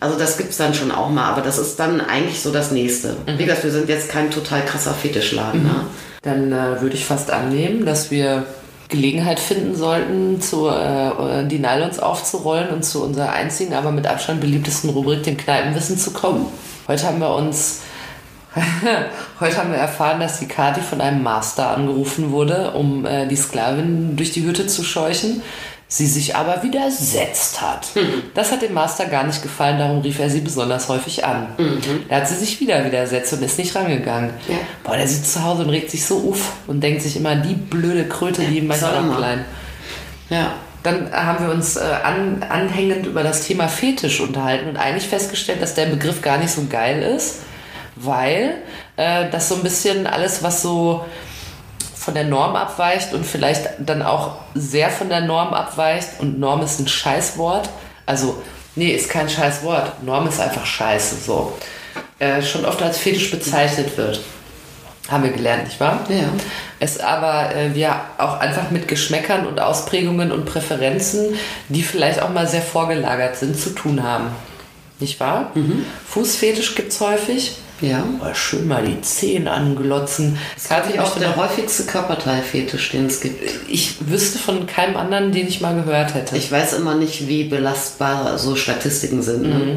Also das gibt's dann schon auch mal, aber das ist dann eigentlich so das Nächste. Mhm. Wie gesagt, wir sind jetzt kein total krasser Fetischladen. Ne? Dann äh, würde ich fast annehmen, dass wir Gelegenheit finden sollten, zu, äh, die Nylons aufzurollen und zu unserer einzigen, aber mit Abstand beliebtesten Rubrik, dem Kneipenwissen, zu kommen. Heute haben wir uns, [LAUGHS] heute haben wir erfahren, dass die Kati von einem Master angerufen wurde, um äh, die Sklavin durch die Hütte zu scheuchen. Sie sich aber widersetzt hat. Das hat dem Master gar nicht gefallen, darum rief er sie besonders häufig an. Da hat sie sich wieder widersetzt und ist nicht rangegangen. Ja. Boah, der sitzt zu Hause und regt sich so uff und denkt sich immer, die blöde Kröte, die ihm manchmal auch klein. Ja. Dann haben wir uns äh, an, anhängend über das Thema Fetisch unterhalten und eigentlich festgestellt, dass der Begriff gar nicht so geil ist, weil äh, das so ein bisschen alles, was so von der Norm abweicht und vielleicht dann auch sehr von der Norm abweicht und Norm ist ein Scheißwort. Also, nee, ist kein Scheißwort. Norm ist einfach Scheiße, so. Äh, schon oft als Fetisch bezeichnet wird. Haben wir gelernt, nicht wahr? Ja. Es aber äh, wir auch einfach mit Geschmäckern und Ausprägungen und Präferenzen, die vielleicht auch mal sehr vorgelagert sind, zu tun haben. Nicht wahr? Fußfetisch gibt es häufig. Ja. Oh, schön mal die Zehen anglotzen. Das ist auch möchte der noch- häufigste Körperteilfetisch, den es gibt. ich wüsste von keinem anderen, den ich mal gehört hätte. Ich weiß immer nicht, wie belastbar so Statistiken sind. Ne?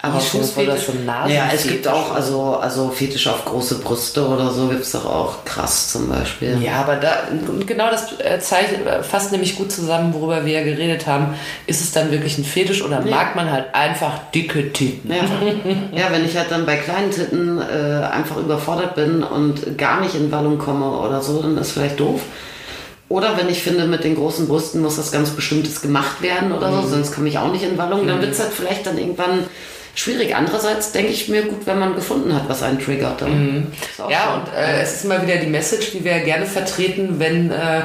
Aber hast Fußfetisch, so ja, es gibt auch also, also Fetisch auf große Brüste oder so gibt es doch auch krass zum Beispiel. Ja, aber da, genau das äh, zeigt, äh, fasst nämlich gut zusammen, worüber wir ja geredet haben. Ist es dann wirklich ein Fetisch oder mag man halt einfach dicke Titten? Ja. ja, wenn ich halt dann bei kleinen Titten äh, einfach überfordert bin und gar nicht in Wallung komme oder so, dann ist vielleicht doof. Oder wenn ich finde, mit den großen Brüsten muss das ganz Bestimmtes gemacht werden oder Mhm. so, sonst komme ich auch nicht in Wallung, dann wird es halt vielleicht dann irgendwann schwierig. Andererseits denke ich mir gut, wenn man gefunden hat, was einen triggert. Mhm. Ja, schon- und äh, es ist immer wieder die Message, die wir gerne vertreten, wenn äh,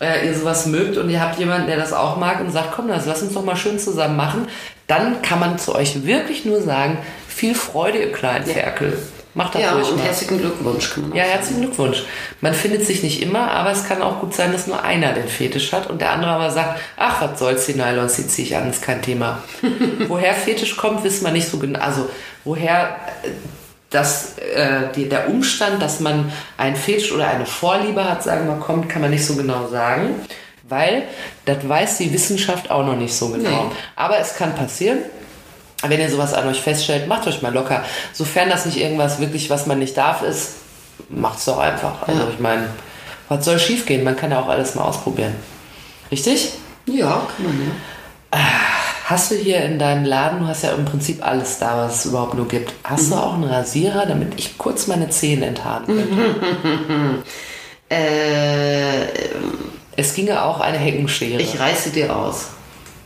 äh, ihr sowas mögt und ihr habt jemanden, der das auch mag und sagt, komm, das lass uns doch mal schön zusammen machen, dann kann man zu euch wirklich nur sagen, viel Freude, ihr kleinen Ferkel. Macht das ja, ruhig und mal. herzlichen Glückwunsch kann man Ja, herzlichen Glückwunsch. Man findet sich nicht immer, aber es kann auch gut sein, dass nur einer den Fetisch hat und der andere aber sagt, ach, was soll's, die Nylons, die ziehe ich an, ist kein Thema. [LAUGHS] woher Fetisch kommt, wissen wir nicht so genau. Also, woher äh, das, äh, die, der Umstand, dass man einen Fetisch oder eine Vorliebe hat, sagen wir, kommt, kann man nicht so genau sagen. Weil das weiß die Wissenschaft auch noch nicht so genau. Nee. Aber es kann passieren. Wenn ihr sowas an euch feststellt, macht euch mal locker. Sofern das nicht irgendwas wirklich, was man nicht darf, ist, macht's doch einfach. Also Ja. ich meine, was soll schiefgehen? Man kann ja auch alles mal ausprobieren. Richtig? Ja, kann man ja. Hast du hier in deinem Laden, du hast ja im Prinzip alles da, was es überhaupt nur gibt. Hast du auch einen Rasierer, damit ich kurz meine Zähne enthaaren könnte? [LAUGHS] Äh, Es ginge auch eine Heckenschere. ich reiße dir aus.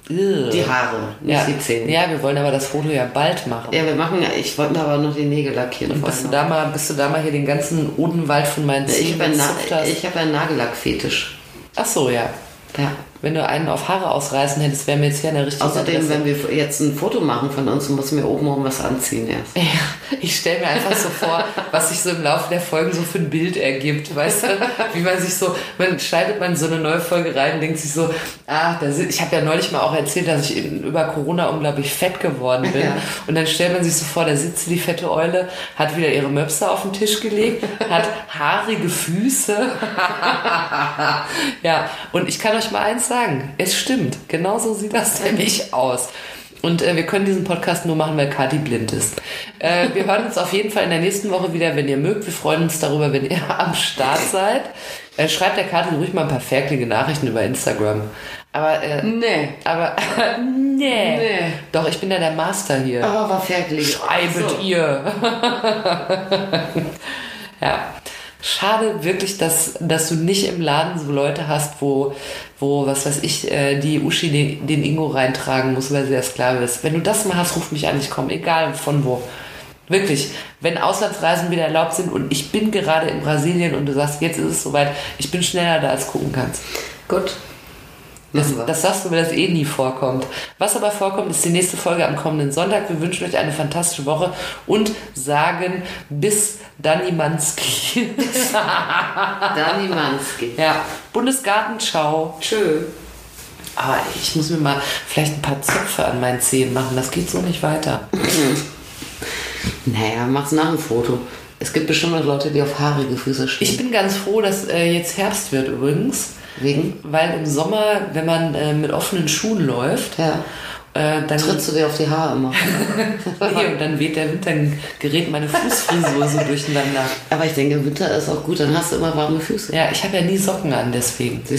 Die Haare, nicht ja. die Zähne. Ja, wir wollen aber das Foto ja bald machen. Ja, wir machen, ich wollte mir aber noch die Nägel lackieren. Und bist du, da mal, bist du da mal hier den ganzen Odenwald von meinen noch. ich Zähnen habe einen, Na hab einen Nagellackfetisch. Ach so, ja. Ja. Wenn du einen auf Haare ausreißen hättest, wäre mir jetzt hier eine richtige Außerdem, Adresse. wenn wir jetzt ein Foto machen von uns, muss mir oben rum was anziehen erst. Ja, ich stelle mir einfach so vor, was sich so im Laufe der Folgen so für ein Bild ergibt, weißt du? Wie man sich so, man schneidet man so eine neue Folge rein und denkt sich so, ah, sind, ich habe ja neulich mal auch erzählt, dass ich über Corona unglaublich fett geworden bin. Ja. Und dann stellt man sich so vor, da sitzt die fette Eule, hat wieder ihre Möpse auf den Tisch gelegt, hat haarige Füße. [LAUGHS] ja, und ich kann euch mal eins sagen, es stimmt, genauso sieht das [LAUGHS] nämlich aus. Und äh, wir können diesen Podcast nur machen, weil Kati blind ist. Äh, wir hören uns auf jeden Fall in der nächsten Woche wieder, wenn ihr mögt. Wir freuen uns darüber, wenn ihr [LAUGHS] am Start seid. Äh, schreibt der Kati ruhig mal ein paar fertige Nachrichten über Instagram. Aber, äh, Nee. aber, [LAUGHS] nee. Nee. Doch, ich bin ja der Master hier. Aber war fertig. Schreibet So. ihr. ja. Schade wirklich, dass, dass du nicht im Laden so Leute hast, wo, wo was weiß ich, äh, die Uschi den, den Ingo reintragen muss, weil sie der Sklave ist. Wenn du das mal hast, ruf mich an, ich komme, egal von wo. Wirklich, wenn Auslandsreisen wieder erlaubt sind und ich bin gerade in Brasilien und du sagst, jetzt ist es soweit, ich bin schneller da als gucken kannst. Gut. Das, das sagst du, weil das eh nie vorkommt. Was aber vorkommt, ist die nächste Folge am kommenden Sonntag. Wir wünschen euch eine fantastische Woche und sagen bis Dani Manski. [LAUGHS] [LAUGHS] Dani Manski. ja, Bundesgarten, ciao. Tschö. Aber ich muss mir mal vielleicht ein paar Zöpfe an meinen Zehen machen. Das geht so nicht weiter. Naja, mach's nach dem Foto. Es gibt bestimmt noch Leute, die auf haarige Füße stehen. Ich bin ganz froh, dass äh, jetzt Herbst wird übrigens. Wegen? Weil im Sommer, wenn man äh, mit offenen Schuhen läuft, Ja. äh, dann, Trittst du dir auf die Haare immer. [LAUGHS] nee, und dann weht der Wind, dann gerät meine Fußfrisur so durcheinander. Aber ich denke, Winter ist auch gut, dann hast du immer warme Füße. Ja, ich habe ja nie Socken an, deswegen. [LAUGHS]